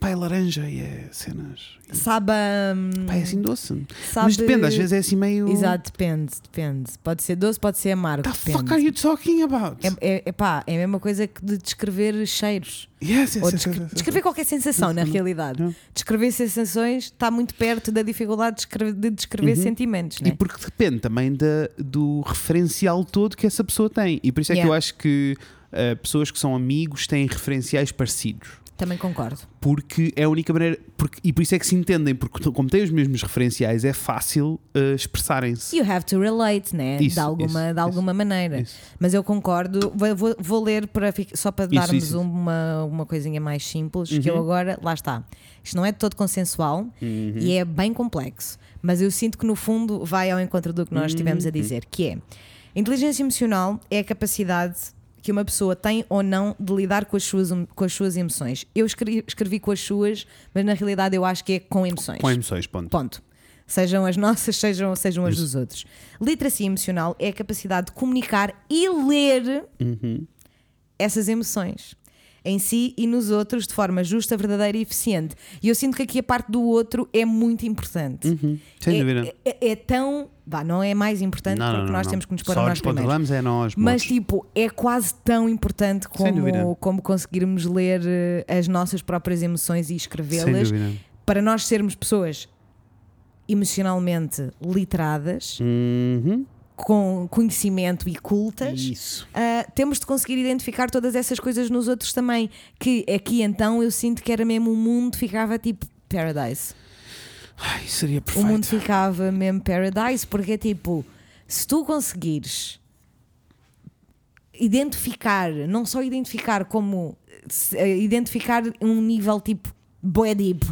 Pá, é laranja e é cenas. Sabe. hum, Pá, é assim doce. sabe- Mas depende, às vezes é assim meio. Exato, depende, depende. Pode ser doce, pode ser amargo. The depende. fuck are you talking about? É, é, é pá, é a mesma coisa que de descrever cheiros. Yes, yes, Ou yes, descre- yes, yes, descrever qualquer sensação, na realidade. Yeah. Descrever sensações está muito perto da dificuldade de descrever, de descrever sentimentos, Uhum. E né? porque depende também da, do referencial todo que essa pessoa tem. E por isso é que Yeah. eu acho que uh, pessoas que são amigos têm referenciais parecidos. Também concordo. Porque é a única maneira. Porque, e por isso é que se entendem, porque como têm os mesmos referenciais, é fácil uh, expressarem-se. You have to relate, né? Isso, de alguma, isso, de alguma maneira. Isso. Mas eu concordo. Vou, vou- vou ler para, só para darmos. Uma, uma coisinha mais simples, que eu Uhum. agora, lá está. Isto não é de todo consensual Uhum. e é bem complexo. Mas eu sinto que no fundo vai ao encontro do que nós estivemos Uhum. a dizer, que é inteligência emocional é a capacidade que uma pessoa tem ou não de lidar com as suas, com as suas emoções. Eu escrevi, escrevi com as suas, mas na realidade eu acho que é com emoções. Com emoções, ponto. Ponto. Sejam as nossas, sejam, sejam as dos outros. Literacia emocional é a capacidade de comunicar e ler Uhum. essas emoções. Em si e nos outros de forma justa, verdadeira e eficiente. E eu sinto que aqui a parte do outro é muito importante. Uhum. Sem é, dúvida. É, é tão. Vá, não é mais importante Não, porque não, nós não. temos que nos pôr Só a nós nos primeiro. controlamos é nós. Mas tipo, é quase tão importante como, como conseguirmos ler eh, as nossas próprias emoções e escrevê-las para nós sermos pessoas emocionalmente literadas, Uhum. Com conhecimento e cultas. Isso. ah, temos de conseguir identificar todas essas coisas nos outros também. Que aqui então eu sinto que era mesmo o mundo ficava tipo paradise. Ai, seria O mundo perfeito. ficava mesmo paradise, porque é tipo, se tu conseguires identificar, não só identificar, como eh, identificar um nível tipo bué deep.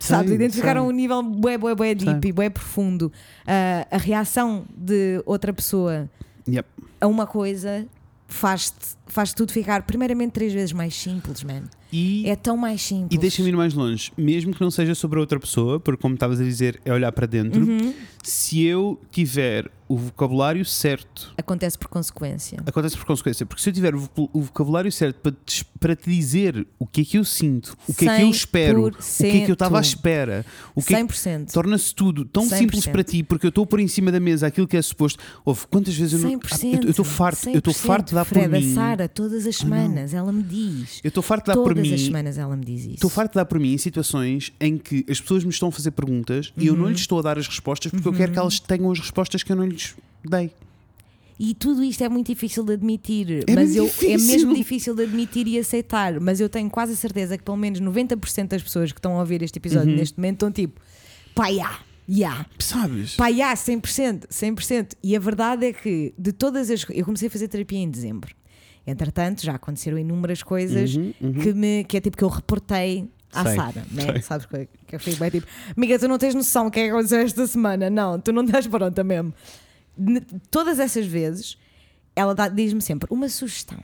Sabes? Sei, Identificar sei. um nível bué, bué, bué deep Sei. e bué profundo. Ah, a reação de outra pessoa Yep. a uma coisa faz-te faz tudo ficar, primeiramente, três vezes mais simples, man. E, É tão mais simples. e deixa-me ir mais longe, mesmo que não seja sobre outra pessoa, porque como estavas a dizer, é olhar para dentro. Uhum. Se eu tiver o vocabulário certo, Acontece por consequência. acontece por consequência, porque se eu tiver o voc- o vocabulário certo para te, para te dizer o que é que eu sinto, o que é que eu espero, o que é que eu estava à 100%. espera, o que é que 100%. torna-se tudo tão 100%. simples para ti, porque eu estou por em cima da mesa aquilo que é suposto. Houve quantas vezes eu não. 100%. Eu estou farto, eu estou 100%. farto de dar por mim. Sara, todas as semanas, ela me diz. Eu estou farto de dar por Todas mim. as semanas ela me diz isso. Estou farto de dar por mim em situações em que as pessoas me estão a fazer perguntas e eu Uhum. não lhes estou a dar as respostas porque eu quero que elas tenham as respostas que eu não lhes dei. E tudo isto é muito difícil de admitir, É mas eu, é difícil. mesmo difícil de admitir e aceitar. Mas eu tenho quase a certeza que pelo menos 90% das pessoas que estão a ouvir este Uhum. episódio neste momento estão tipo, pá, ya, ya, Sabes? pá, ya, 100%, 100%. E a verdade é que de todas as. Eu comecei a fazer terapia em dezembro. Entretanto, já aconteceram inúmeras coisas Que, me, que é tipo que eu reportei à Uhum, Sei, Sara, né? sei. Sabes que, que eu fico bem tipo, amiga, tu não tens noção do que é que aconteceu esta semana, não, tu não estás pronta mesmo. Todas essas vezes, ela diz-me sempre uma sugestão.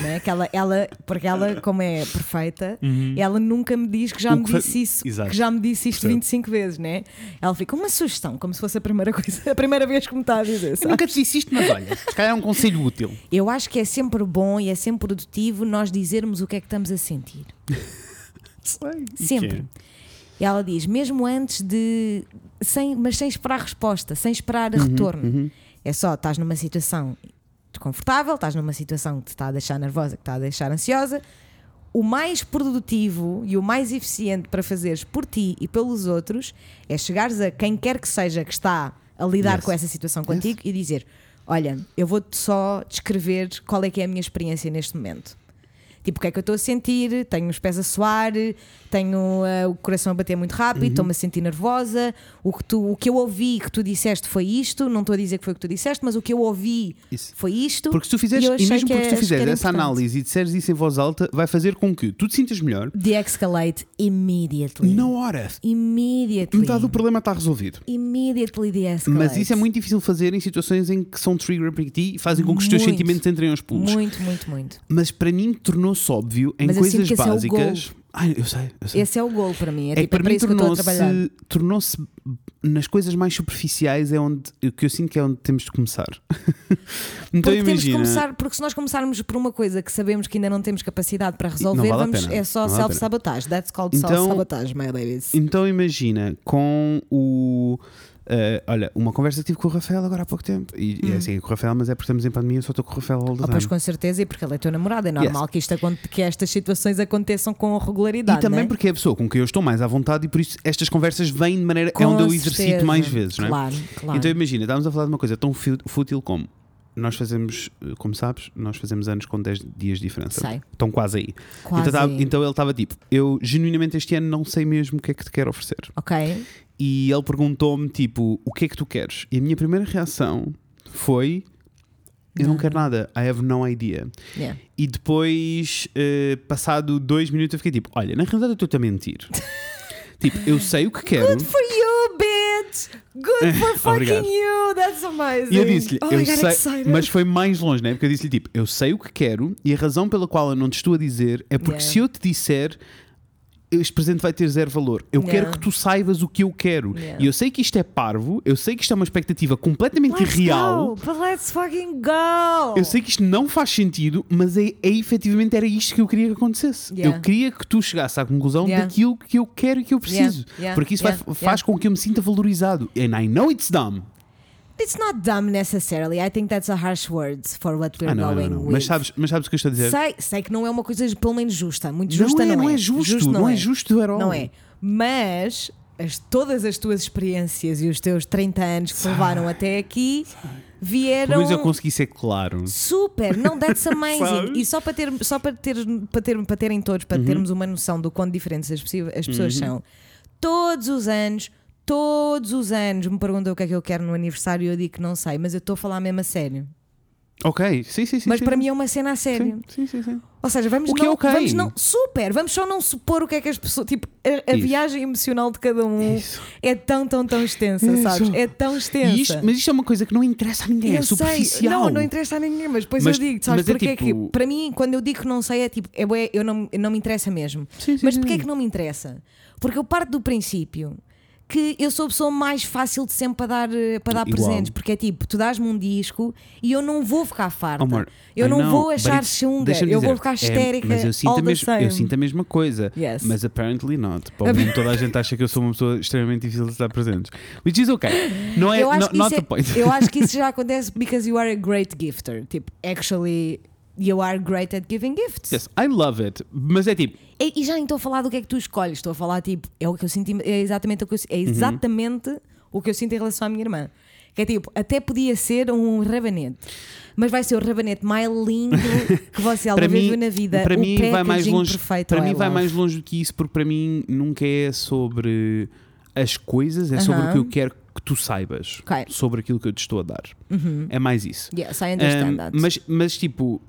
Né? Que ela, ela, porque ela, como é perfeita, ela nunca me diz que já Uhum. O me que disse isso, Exato. que já me disse isto Percebo. 25 vezes, né? Ela fica uma sugestão, como se fosse a primeira coisa, [laughs] a primeira vez que me está a dizer. Eu sabe? nunca te disse isto, mas olha, se calhar é um conselho útil. Eu acho que é sempre bom e é sempre produtivo nós dizermos o que é que estamos a sentir. Sempre. E ela diz, mesmo antes de. Sem, mas sem esperar resposta, sem esperar retorno. É só, estás numa situação desconfortável, estás numa situação que te está a deixar nervosa, que te está a deixar ansiosa. O mais produtivo e o mais eficiente para fazeres por ti e pelos outros é chegares a quem quer que seja que está a lidar Yes. com essa situação contigo e dizer: Olha, eu vou-te só descrever qual é que é a minha experiência neste momento. Tipo, o que é que eu estou a sentir? Tenho os pés a suar, tenho eh, o coração a bater muito rápido, Uhum. estou-me a sentir nervosa. O que, tu, o que eu ouvi que tu disseste foi isto. Não estou a dizer que foi o que tu disseste, mas o que eu ouvi Isso. foi isto. Porque se tu fizeres, e e mesmo que porque se é- tu fizeres essa importante. análise e disseres isso em voz alta, vai fazer com que tu te sintas melhor De-escalate immediately. na hora. Immediately. Metade do problema está resolvido. Immediately de-escalate. Mas isso é muito difícil fazer em situações em que são trigger para ti e fazem com que os teus Muito. sentimentos entrem aos pulos. Muito, muito, muito. Mas para mim tornou-se óbvio em Mas eu sinto coisas que esse é o básicas. Ai, eu sei, eu sei. Esse é o gol para mim. É, É que tipo, é para para mim isso que eu estou a trabalhar. tornou-se tornou-se nas coisas mais superficiais é onde o que eu sinto que é onde temos de começar. [laughs] então Porque temos de imagina. começar, porque se nós começarmos por uma coisa que sabemos que ainda não temos capacidade para resolver, vale a vamos, pena, é só não vale a pena. self-sabotage. That's called Então- self-sabotage, my babies. Então imagina com o eh, olha, uma conversa que tive com o Rafael agora há pouco tempo. E, e é assim, com o Rafael, mas é porque estamos em pandemia, eu só estou com o Rafael all the Oh, pois com certeza, e porque ele é teu namorado, é normal Yes. que, isto, que estas situações aconteçam com regularidade. E também né? porque é a pessoa com quem eu estou mais à vontade e por isso estas conversas vêm de maneira. Com é onde eu exercito certeza. mais vezes, não é? Claro, claro. Então imagina, estávamos a falar de uma coisa tão fú- fútil como nós fazemos, eh, como sabes, nós fazemos anos com 10 dias de diferença. Sei. Estão quase aí. Quase então, tava- aí. então ele estava tipo, eu genuinamente este ano não sei mesmo o que é que te quero oferecer. Ok. E ele perguntou-me tipo, o que é que tu queres? E a minha primeira reação foi, eu não quero nada, I have no idea. Yeah. E depois, eh, passado dois minutos, eu fiquei tipo, olha, na realidade eu estou-te a mentir. [laughs] tipo, eu sei o que quero. Good for you, bitch! Good [laughs] for fucking Obrigado. you! That's amazing! E eu disse-lhe, oh, eu sei, excited. mas foi mais longe, né? Porque eu disse-lhe tipo, eu sei o que quero e a razão pela qual eu não te estou a dizer é porque Yeah. se eu te disser, este presente vai ter zero valor. Eu Yeah. quero que tu saibas o que eu quero. Yeah. E eu sei que isto é parvo, eu sei que isto é uma expectativa completamente Let's irreal. go, but let's fucking go! Eu sei que isto não faz sentido, mas é, é efetivamente era isto que eu queria que acontecesse. Yeah. Eu queria que tu chegasses à conclusão daquilo que eu quero e que eu preciso. Porque isso vai- faz com que eu me sinta valorizado. And I know it's dumb. It's not dumb necessarily. I think that's a harsh word for what we're Ah, não, going não, não. with. Mas sabes, mas sabes o que eu estou a dizer? Sei, sei que não é uma coisa pelo menos justa. Muito Não justa é, não, não é justo, não é justo at all. Não é. Mas as- todas as tuas experiências e os teus 30 anos que te levaram até aqui Pelo vieram menos eu consegui ser claro. super. Não, that's amazing. [laughs] E só para ter, só para ter, para ter, para terem todos, Uhum. para termos uma noção do quão diferentes as, as pessoas são. Todos os anos, todos os anos me perguntam o que é que eu quero no aniversário e eu digo que não sei, mas eu estou a falar mesmo a sério. Ok, sim, sim, sim. mas sim, para mim é uma cena a sério. Sim, sim, sim. sim. Ou seja, vamos O que não, é ok. vamos não, super, vamos só não supor o que é que as pessoas, tipo, a, a viagem emocional de cada um Isso. é tão, tão, tão extensa, Isso. sabes? É tão extensa. Isto- mas isto é uma coisa que não interessa a ninguém, é Eu sei. superficial. Não, não interessa a ninguém, mas depois Mas- eu digo, sabes mas é porquê é tipo- que para mim, quando eu digo que não sei, é tipo, é eu não, não me interessa mesmo. Sim, sim, mas porquê é que não me interessa? Porque eu parto do princípio que eu sou a pessoa mais fácil de sempre para dar, eh, para dar Igual. presentes, porque é tipo, tu dás-me um disco e eu não vou ficar farta. Amor, eu I não know, vou but achar chunga, eu vou dizer, ficar é, histérica. mas eu sinto, same. eu sinto a mesma coisa. Yes. Mas apparently not. Mundo toda a gente acha que eu sou uma pessoa extremamente difícil de dar presentes. Which is okay. Não é eu, acho que not isso the point. é, eu acho que isso [laughs] já acontece because you are a great gifter. Tipo, actually, you are great at giving gifts. Yes, I love it. Mas é tipo, E, e já nem estou a falar do que é que tu escolhes, estou a falar tipo, é o que eu sinto, é exatamente o que eu, é exatamente o que eu sinto em relação à minha irmã. Que é tipo, até podia ser um rabanete, mas vai ser o rabanete mais lindo que você [laughs] alguma vez viu na vida. para mim vai mais longe. perfeito Para mim vai mais longe do que isso, porque para mim nunca é sobre as coisas, é sobre o que eu quero que tu saibas Ok. Uhum. sobre aquilo que eu te estou a dar. É mais isso. Yes, I understand Um, that. mas, mas tipo,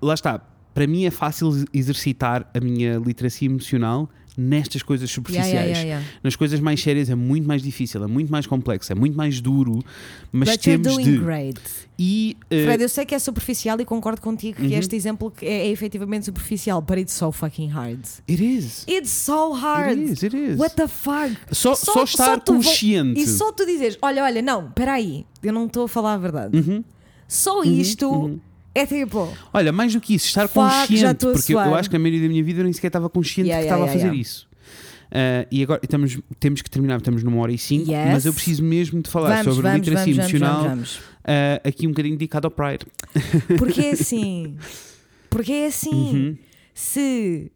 lá está. Para mim é fácil exercitar a minha literacia emocional nestas coisas superficiais. Yeah, yeah, yeah. Nas coisas mais sérias é muito mais difícil, é muito mais complexo, é muito mais duro, mas But you're temos doing de. great. E uh, Fred, eu sei que é superficial e concordo contigo Uhum. que este exemplo é, é efetivamente superficial, but it's so fucking hard. it is. It's so hard. It is, it is. What the fuck? Só- só estar tu vo- consciente. E só tu dizes: olha, olha, não, peraí, eu não estou a falar a verdade. Uhum. Só isto é tipo. Olha, mais do que isso, estar Fuck, consciente, porque eu, eu acho que a maioria da minha vida eu nem sequer estava consciente Yeah, que yeah, estava a fazer yeah, yeah. isso. Uh, e agora estamos, temos que terminar, estamos numa hora e cinco, Yes. mas eu preciso mesmo de falar Vamos, sobre vamos, literacia vamos, emocional, vamos, uh, aqui um bocadinho dedicado ao Pride. Porque é [laughs] assim. Porque é assim. Uhum. Se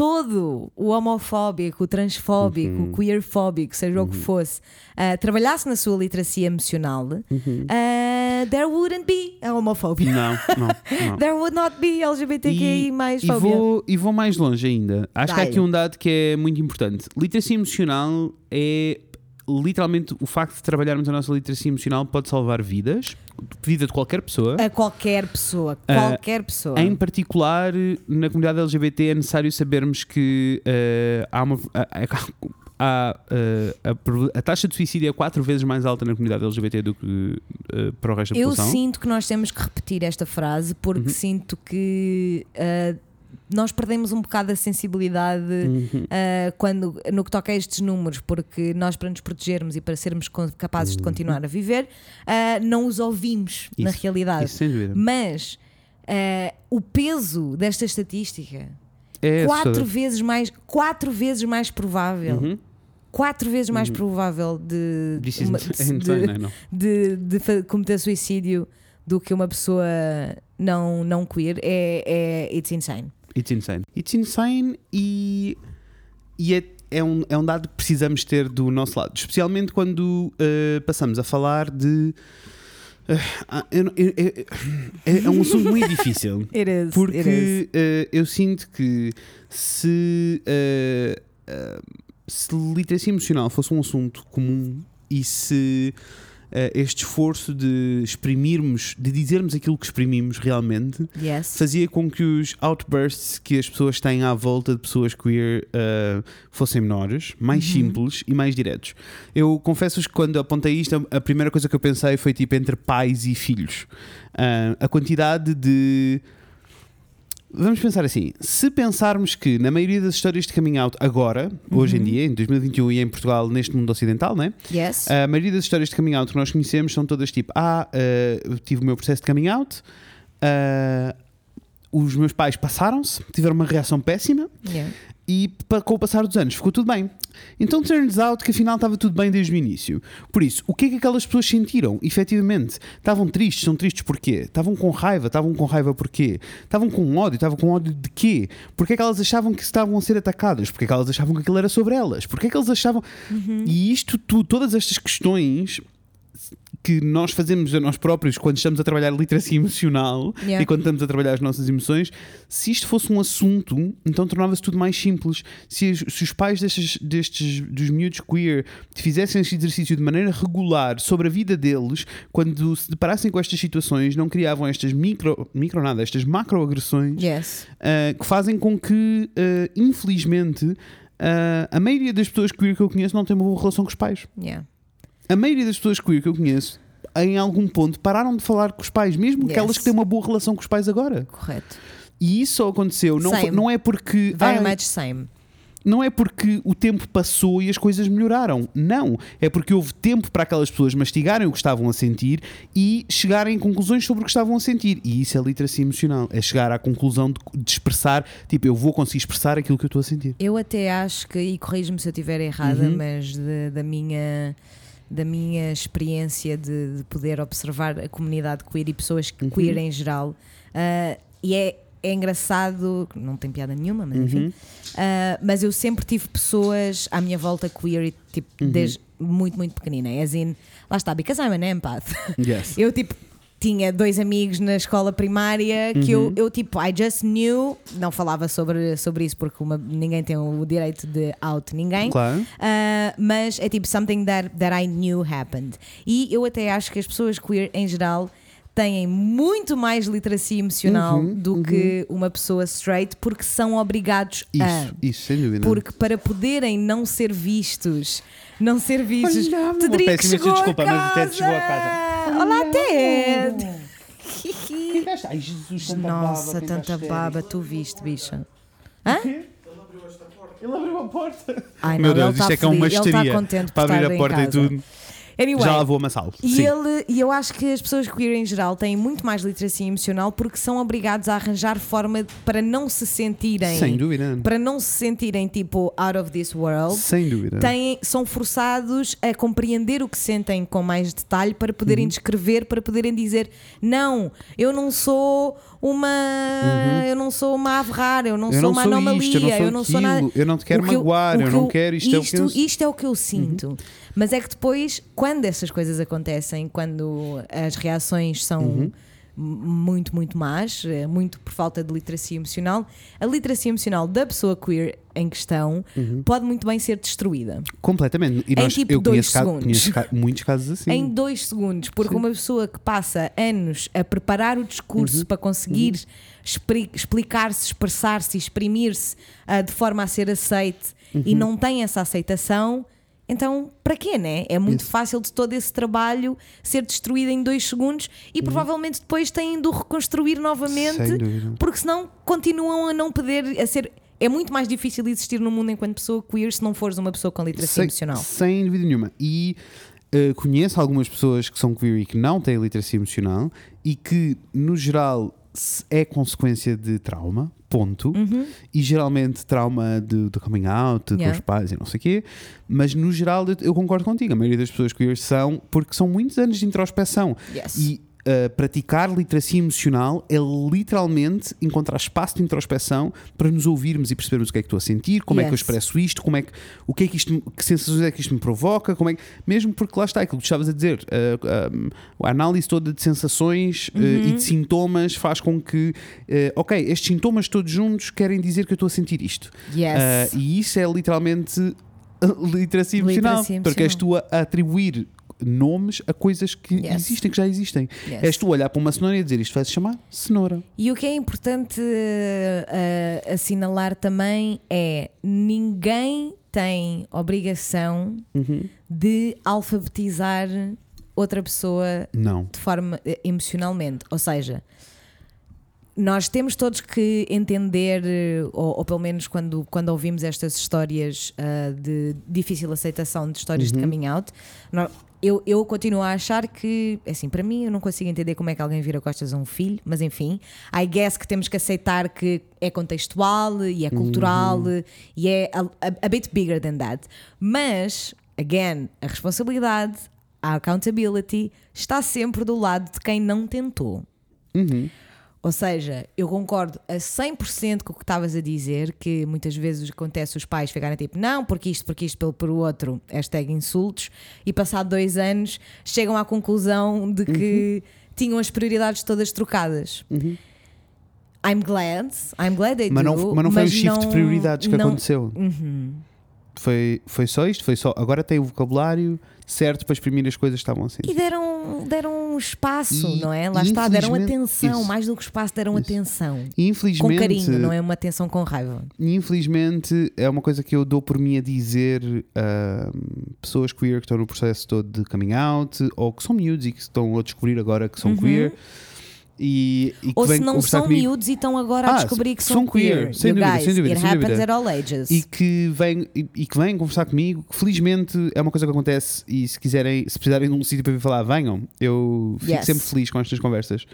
todo o homofóbico, o transfóbico, Uhum. o queerfóbico, seja o que fosse, ah, trabalhasse na sua literacia emocional, Uhum. ah, there wouldn't be a homofobia. Não, não, [laughs] não. There would not be LGBTQI mais e, fóbia. vou, e vou mais longe ainda. Acho que há Dai. aqui um dado que é muito importante. Literacia emocional é literalmente o facto de trabalharmos a nossa literacia emocional pode salvar vidas, vida de qualquer pessoa. A qualquer pessoa, Ah, qualquer pessoa. Em particular, na comunidade LGBT é necessário sabermos que eh, há uma. há- eh, a, a taxa de suicídio é quatro vezes mais alta na comunidade LGBT do que para o resto da Eu população. sinto que nós temos que repetir esta frase porque Uhum. sinto que nós perdemos um bocado a sensibilidade Uhum. ah, quando, no que toca a estes números, porque nós, para nos protegermos e para sermos capazes de continuar a viver, ah, não os ouvimos na Uhum. Isso- realidade. Isso sem dúvida. Mas ah, o peso desta estatística É quatro assustador. vezes mais quatro vezes mais provável Uhum. quatro vezes mais provável de, uma- insane, [laughs] de- de, de cometer suicídio do que uma pessoa não, não queer é, é it's insane. It's insane. It's insane e, e é, é, um, é um dado que precisamos ter do nosso lado, especialmente quando eh, passamos a falar de. eh, ah, eu eu- eu- é, é um assunto muito [laughs] difícil. It is. it is. Porque eh, eu sinto que se, se literacia emocional fosse um assunto comum e se este esforço de exprimirmos, de dizermos aquilo que exprimimos realmente, Yes. fazia com que os outbursts que as pessoas têm à volta de pessoas queer eh, fossem menores, mais Uhum. simples e mais diretos. Eu confesso-vos que quando apontei isto, a primeira coisa que eu pensei foi tipo entre pais e filhos. Ah, a quantidade de Vamos pensar assim: se pensarmos que na maioria das histórias de coming out agora, hoje Uhum. em dia, em 2021 e em Portugal, neste mundo ocidental, né? Yes. A maioria das histórias de coming out que nós conhecemos são todas tipo: Ah, eu tive o meu processo de coming out, ah, os meus pais passaram-se, tiveram uma reação péssima Yeah. E com o passar dos anos ficou tudo bem. Então turns out que afinal estava tudo bem desde o início. Por isso, o que é que aquelas pessoas sentiram? Efetivamente, estavam tristes, são tristes porquê? Estavam com raiva, estavam com raiva porquê? Estavam com ódio, estavam com ódio de quê? Porquê é que elas achavam que estavam a ser atacadas? Porquê é que elas achavam que aquilo era sobre elas? Porquê é que eles achavam... E isto, tu, todas estas questões que nós fazemos a nós próprios quando estamos a trabalhar literacia emocional Yeah. e quando estamos a trabalhar as nossas emoções, se isto fosse um assunto, então tornava-se tudo mais simples. Se, se os pais destes, destes dos miúdos queer fizessem este exercício de maneira regular sobre a vida deles, quando se deparassem com estas situações, não criavam estas micro, micro nada, estas macroagressões Yes. uh, que fazem com que, uh, infelizmente, uh, a maioria das pessoas queer que eu conheço não tem uma boa relação com os pais. Yeah. A maioria das pessoas queer que eu conheço, em algum ponto, pararam de falar com os pais, mesmo Yes. aquelas que têm uma boa relação com os pais agora. Correto. E isso só aconteceu, não, foi- não é porque. Very ai, much same. não é porque o tempo passou e as coisas melhoraram. Não. É porque houve tempo para aquelas pessoas mastigarem o que estavam a sentir e chegarem a conclusões sobre o que estavam a sentir. E isso é literacia emocional. É chegar à conclusão de, de expressar, tipo, eu vou conseguir expressar aquilo que eu estou a sentir. Eu até acho que, e corrijo-me se eu estiver errada, Uhum. mas de- da minha da minha experiência de, de poder observar a comunidade queer e pessoas Uhum. queer em geral, ah, e é, é engraçado, não tem piada nenhuma, mas Uhum. enfim, ah, mas eu sempre tive pessoas à minha volta queer, tipo, Uhum. desde muito, muito pequenina. As in, lá está, because I'm an empath. Yes. [laughs] Eu tipo tinha dois amigos na escola primária que Uhum. eu, eu tipo, I just knew, não falava sobre, sobre isso porque uma- ninguém tem o direito de out ninguém. Claro. Ah, mas é tipo something that, that I knew happened. E eu até acho que as pessoas queer em geral têm muito mais literacia emocional Uhum, do que uma pessoa straight porque são obrigados Isso, a. isso, sem dúvida. Porque para poderem não ser vistos, não ser vistos, Olha, Tedrico peço imensa chegou desculpa, a mas o Ted casa. chegou a casa. Olá, Ted! [laughs] Ai, Jesus, tanta Nossa, baba, tanta tanta baba, tu viste, bicha. Hã? Ele abriu a porta. Ai, não, Meu Deus, ele isto tá é que é uma feliz, ele histeria. está contente por para abrir estar a em porta e casa. tudo. Anyway, Já lavou uma sala. E, Sim. ele, e eu acho que as pessoas queer em geral têm muito mais literacia emocional porque são obrigados a arranjar forma de- para não se sentirem. Sem dúvida. Para não se sentirem tipo out of this world. Sem dúvida. Têm, são forçados a compreender o que sentem com mais detalhe para poderem Uhum. descrever, para poderem dizer não, eu não sou uma eu não sou uma ave rara, eu não Uhum. Eu sou não uma sou anomalia, isto, eu não sou eu não sou nada. eu não te quero eu- magoar, eu que não quero, isto é o que eu- isto é o que eu sinto. Mas é que depois, quando essas coisas acontecem, quando as reações são Uhum. muito, muito más, eh, muito por falta de literacia emocional, a literacia emocional da pessoa queer em questão Uhum. pode muito bem ser destruída. Completamente. E Em nós, tipo eu dois conheço, segundos. muitos casos assim. Em dois segundos, porque Sim. uma pessoa que passa anos a preparar o Uhum. discurso para conseguir expri- explicar-se, expressar-se, exprimir-se ah, de forma a ser aceite Uhum. e não tem essa aceitação, então para quê, né? É muito fácil de todo esse trabalho ser destruído em dois segundos e provavelmente depois têm de o reconstruir novamente, Uhum. Porque senão continuam a não poder a ser. É muito mais difícil existir no mundo enquanto pessoa queer se não fores uma pessoa com literacia sem, emocional. sem dúvida nenhuma. E eh, conheço algumas pessoas que são queer e que não têm literacia emocional e que, no geral, é consequência de trauma, ponto. E geralmente trauma de, de coming out, Yeah. com os pais e não sei o quê. Mas, no geral, eu, eu concordo contigo. A maioria das pessoas queer são porque são muitos anos de introspeção. Yes. E uh, praticar literacia emocional é literalmente encontrar espaço de introspeção para nos ouvirmos e percebermos o que é que estou a sentir, como é que eu Yes. expresso isto, como é que, o que é que isto, que sensações é que isto me provoca, como é que, mesmo porque lá está aquilo que tu estavas a dizer, uh, um, a análise toda de sensações uh, e de sintomas faz com que, ok, estes sintomas todos juntos querem dizer que eu estou a sentir isto. Yes. E isso é literalmente [laughs] literacia emocional, Literacia porque és tu a atribuir nomes a coisas que Yes. existem, que já existem. Yes. És tu olhar para uma cenoura e dizer isto vai-se chamar cenoura. E o que é importante eh, assinalar também é ninguém tem obrigação Uhum. de alfabetizar outra pessoa Não. de forma eh, emocionalmente. Ou seja, nós temos todos que entender, ou, ou pelo menos quando, quando ouvimos estas histórias ah, de difícil aceitação de histórias de coming out, nó- eu, eu continuo a achar que, assim, para mim, eu não consigo entender como é que alguém vira costas a um filho, mas enfim, I guess que temos que aceitar que é contextual e é cultural e é a, a, a bit bigger than that. Mas, again, a responsabilidade, a accountability está sempre do lado de quem não tentou. Ou seja, eu concordo a 100% com o que estavas a dizer, que muitas vezes acontece os pais ficarem tipo, não, porque isto, porque isto, pelo por outro, hashtag insultos, e passado dois anos chegam à conclusão de que tinham as prioridades todas trocadas. I'm glad, I'm glad they Mas do, não, mas não foi o shift de não- prioridades que não- aconteceu. Foi, foi só isto, foi só. Agora tem o vocabulário certo para exprimir as coisas que estavam assim. E deram, deram espaço, E- não é? Lá está, deram infelizmente- atenção, isso. mais do que espaço, deram Isso. atenção. E Com infelizmente, carinho, não é uma atenção com raiva. Infelizmente é uma coisa que eu dou por mim a dizer a pessoas queer que estão no processo todo de coming out ou que são miúdos e que estão a descobrir agora que são queer e, e. Ou se não são comigo miúdos e estão agora a Ah, descobrir que são queer, queer. sem dúvida, guys, sem dúvida, it sem happens dúvida. at all ages. e que vêm e, e que vêm conversar comigo que felizmente é uma coisa que acontece e se quiserem se precisarem de um sítio para vir falar venham eu fico Yes. sempre feliz com estas conversas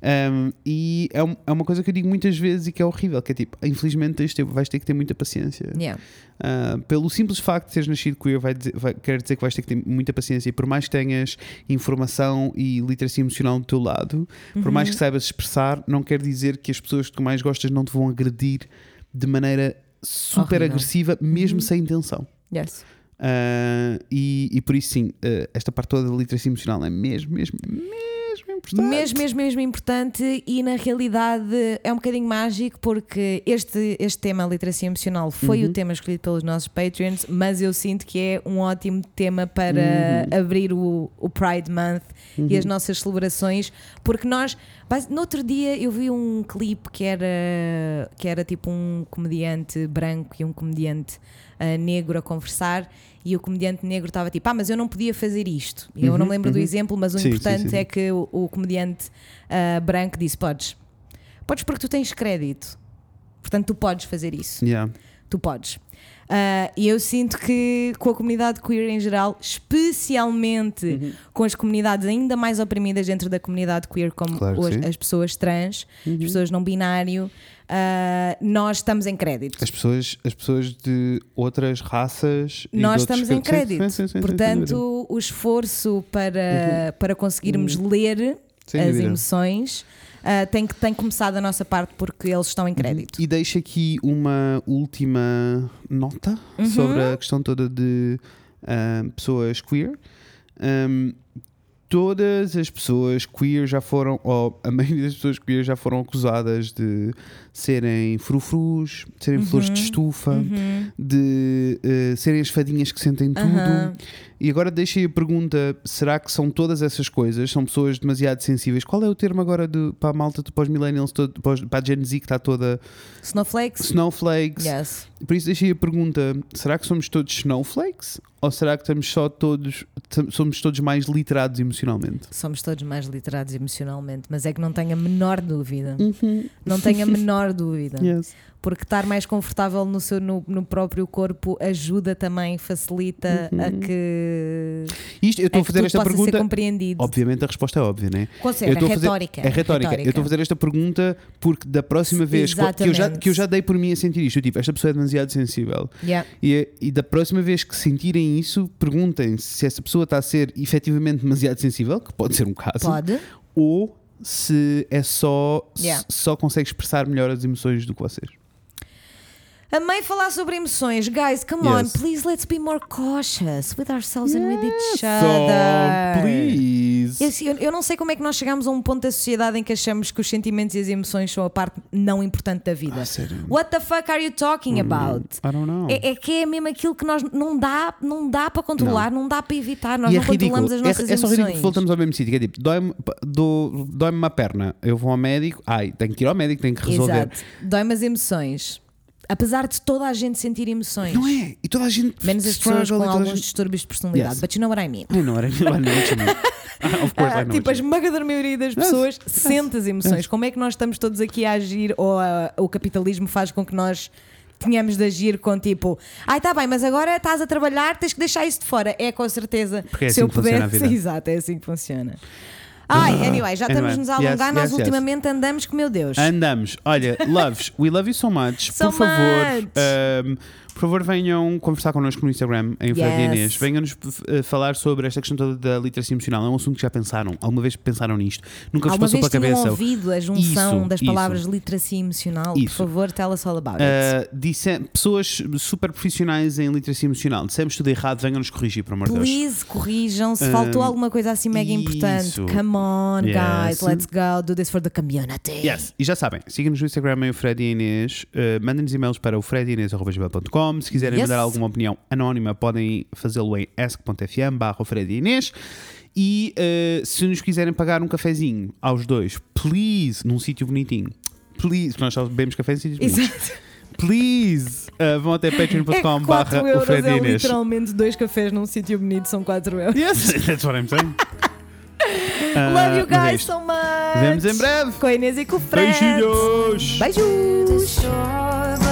Um, e é, um- é uma coisa que eu digo muitas vezes e que é horrível que é tipo infelizmente ter- vais ter que ter muita paciência Yeah. Uh, pelo simples facto de teres nascido queer, vai dizer, vai- quer dizer que vais ter que ter muita paciência. E por mais que tenhas informação e literacia emocional do teu lado, por mais que Uhum. saibas expressar, não quer dizer que as pessoas que mais gostas não te vão agredir de maneira super Horrível. Uhum. agressiva, mesmo sem intenção. Yes. Uh, e, e por isso, sim, uh, esta parte toda da literacia emocional é mesmo, mesmo, mesmo importante. Mesmo, mesmo, mesmo importante e na realidade é um bocadinho mágico porque este, este tema, literacia emocional, foi Uhum. o tema escolhido pelos nossos Patreons, mas eu sinto que é um ótimo tema para Uhum. abrir o, o Pride Month e as nossas celebrações, porque nós, base- no outro dia eu vi um clipe que era, que era tipo um comediante branco e um comediante ah, negro a conversar. E o comediante negro estava tipo, ah, mas eu não podia fazer isto. Eu não me lembro do exemplo, mas o Uhum, Sim, sim, importante sim. é que o, o comediante ah, branco disse: Podes, podes porque tu tens crédito, portanto tu podes fazer isso, Yeah. tu podes. Ah, e eu sinto que com a comunidade queer em geral, especialmente Uhum. com as comunidades ainda mais oprimidas dentro da comunidade queer, como Claro. Uhum. as pessoas trans, as pessoas não binário, ah, nós estamos em crédito. As pessoas, as pessoas de outras raças. Nós estamos em crédito. sim, sim, sim. Portanto, o esforço para, para conseguirmos ler Uhum. Sem as emoções ah, tem, que, tem começado da nossa parte porque eles estão em crédito. E deixo aqui uma última nota Uhum. sobre a questão toda de ah, pessoas queer. Ahm, todas as pessoas queer já foram, ou a maioria das pessoas queer já foram acusadas de serem frufrus, serem flores Uhum. de estufa, de eh, serem as fadinhas que sentem tudo. Aham. E agora deixei a pergunta: será que são todas essas coisas? São pessoas demasiado sensíveis? Qual é o termo agora de, para a malta, para os millennials, todo, para, a Gen Z que está toda Snowflakes? snowflakes? Yes. Por isso deixei a pergunta: será que somos todos snowflakes? Ou será que estamos só todos, somos todos mais literados emocionalmente? Somos todos mais literados emocionalmente, mas é que não tenho a menor dúvida. Não tenho a menor [laughs] dúvida. Yes. Porque estar mais confortável no, seu, no, no próprio corpo ajuda também, facilita a que, Isto, eu estou a fazer esta pergunta. compreendido. Obviamente a resposta é óbvia, né? Com Eu certeza, estou a fazer- retórica. É retórica. Eu estou a fazer esta pergunta porque da próxima vez que eu, já, que eu já dei por mim a sentir isto, eu, tipo, esta pessoa é demasiado sensível. Yeah. E, e da próxima vez que sentirem isso, perguntem se essa pessoa está a ser efetivamente demasiado sensível, que pode ser um caso, Pode. ou se é só, Yeah. só consegue expressar melhor as emoções do que vocês. Amei falar sobre emoções. Guys, come on, Yes. please let's be more cautious with ourselves and with each other. please. Eu, eu- não sei como é que nós chegamos a um ponto da sociedade em que achamos que os sentimentos e as emoções são a parte não importante da vida. Ah, sério? Hum, What the fuck are you talking about? I don't know. É, é que é mesmo aquilo que nós não dá, não dá para controlar, não, dá para evitar, nós E é não controlamos ridículo. as nossas é, é só ridículo emoções. que voltamos ao mesmo sítio. É tipo, dói-me dói-me uma perna, eu vou ao médico, ai, tenho que ir ao médico, tenho que resolver. Exato. Dói-me as emoções. Apesar de toda a gente sentir emoções. Não é? E toda a gente. Menos as pessoas com alguns gente- distúrbios de personalidade. Yes. But you know what I mean. I know what I mean. I know what you mean. Ah, Of course, Ah, I know tipo, a mean. esmagadora maioria das pessoas sente as emoções. Como é que nós estamos todos aqui a agir ou ah, o capitalismo faz com que nós tenhamos de agir com tipo, ai tá bem, mas agora estás a trabalhar, tens que deixar isso de fora. É com certeza. Porque é se assim eu que pudesse, [laughs] exato, é assim que funciona. Ai, anyway, já estamos nos a alongar, yes, nós yes, yes. ultimamente andamos que meu Deus. Andamos. Olha, loves, we love you so much. So por favor, much. um, por favor, venham conversar connosco no Instagram, em Fred Yes. Inês. Venham-nos uh, falar sobre esta questão toda da literacia emocional. É um assunto que já pensaram. Alguma vez pensaram nisto? Nunca vos Alguma passou vez pela cabeça? ouvido a junção Isso, das isso. palavras literacia emocional? Isso. Por favor, tell us all about it. Uh, disse- pessoas super profissionais em literacia emocional. Dissemos tudo errado, venham-nos corrigir, por amor de Deus. Please, corrijam. Se faltou Um, alguma coisa assim mega importante, isso. come on, Yes. guys, let's go, do this for the community. Yes. E já sabem, sigam-nos no Instagram em Fred e Inês, uh, mandem-nos e-mails para o fredinês.com. Se quiserem Yes. mandar alguma opinião anónima, podem fazê-lo em ask.fm barra e Inês. E uh, se nos quiserem pagar um cafezinho aos dois, please, num sítio bonitinho. Please, porque nós só bebemos café em sítios bonitos. Please, uh, vão até É patreon.com 4 barra o Fred e é Inês. literalmente dois cafés num sítio bonito, são 4 euros. Yes, [laughs] that's what I'm saying. Uh, Love you mas é guys so much. Vemos em breve. Com a Inês e com o Fred. Beijinhos! Beijos.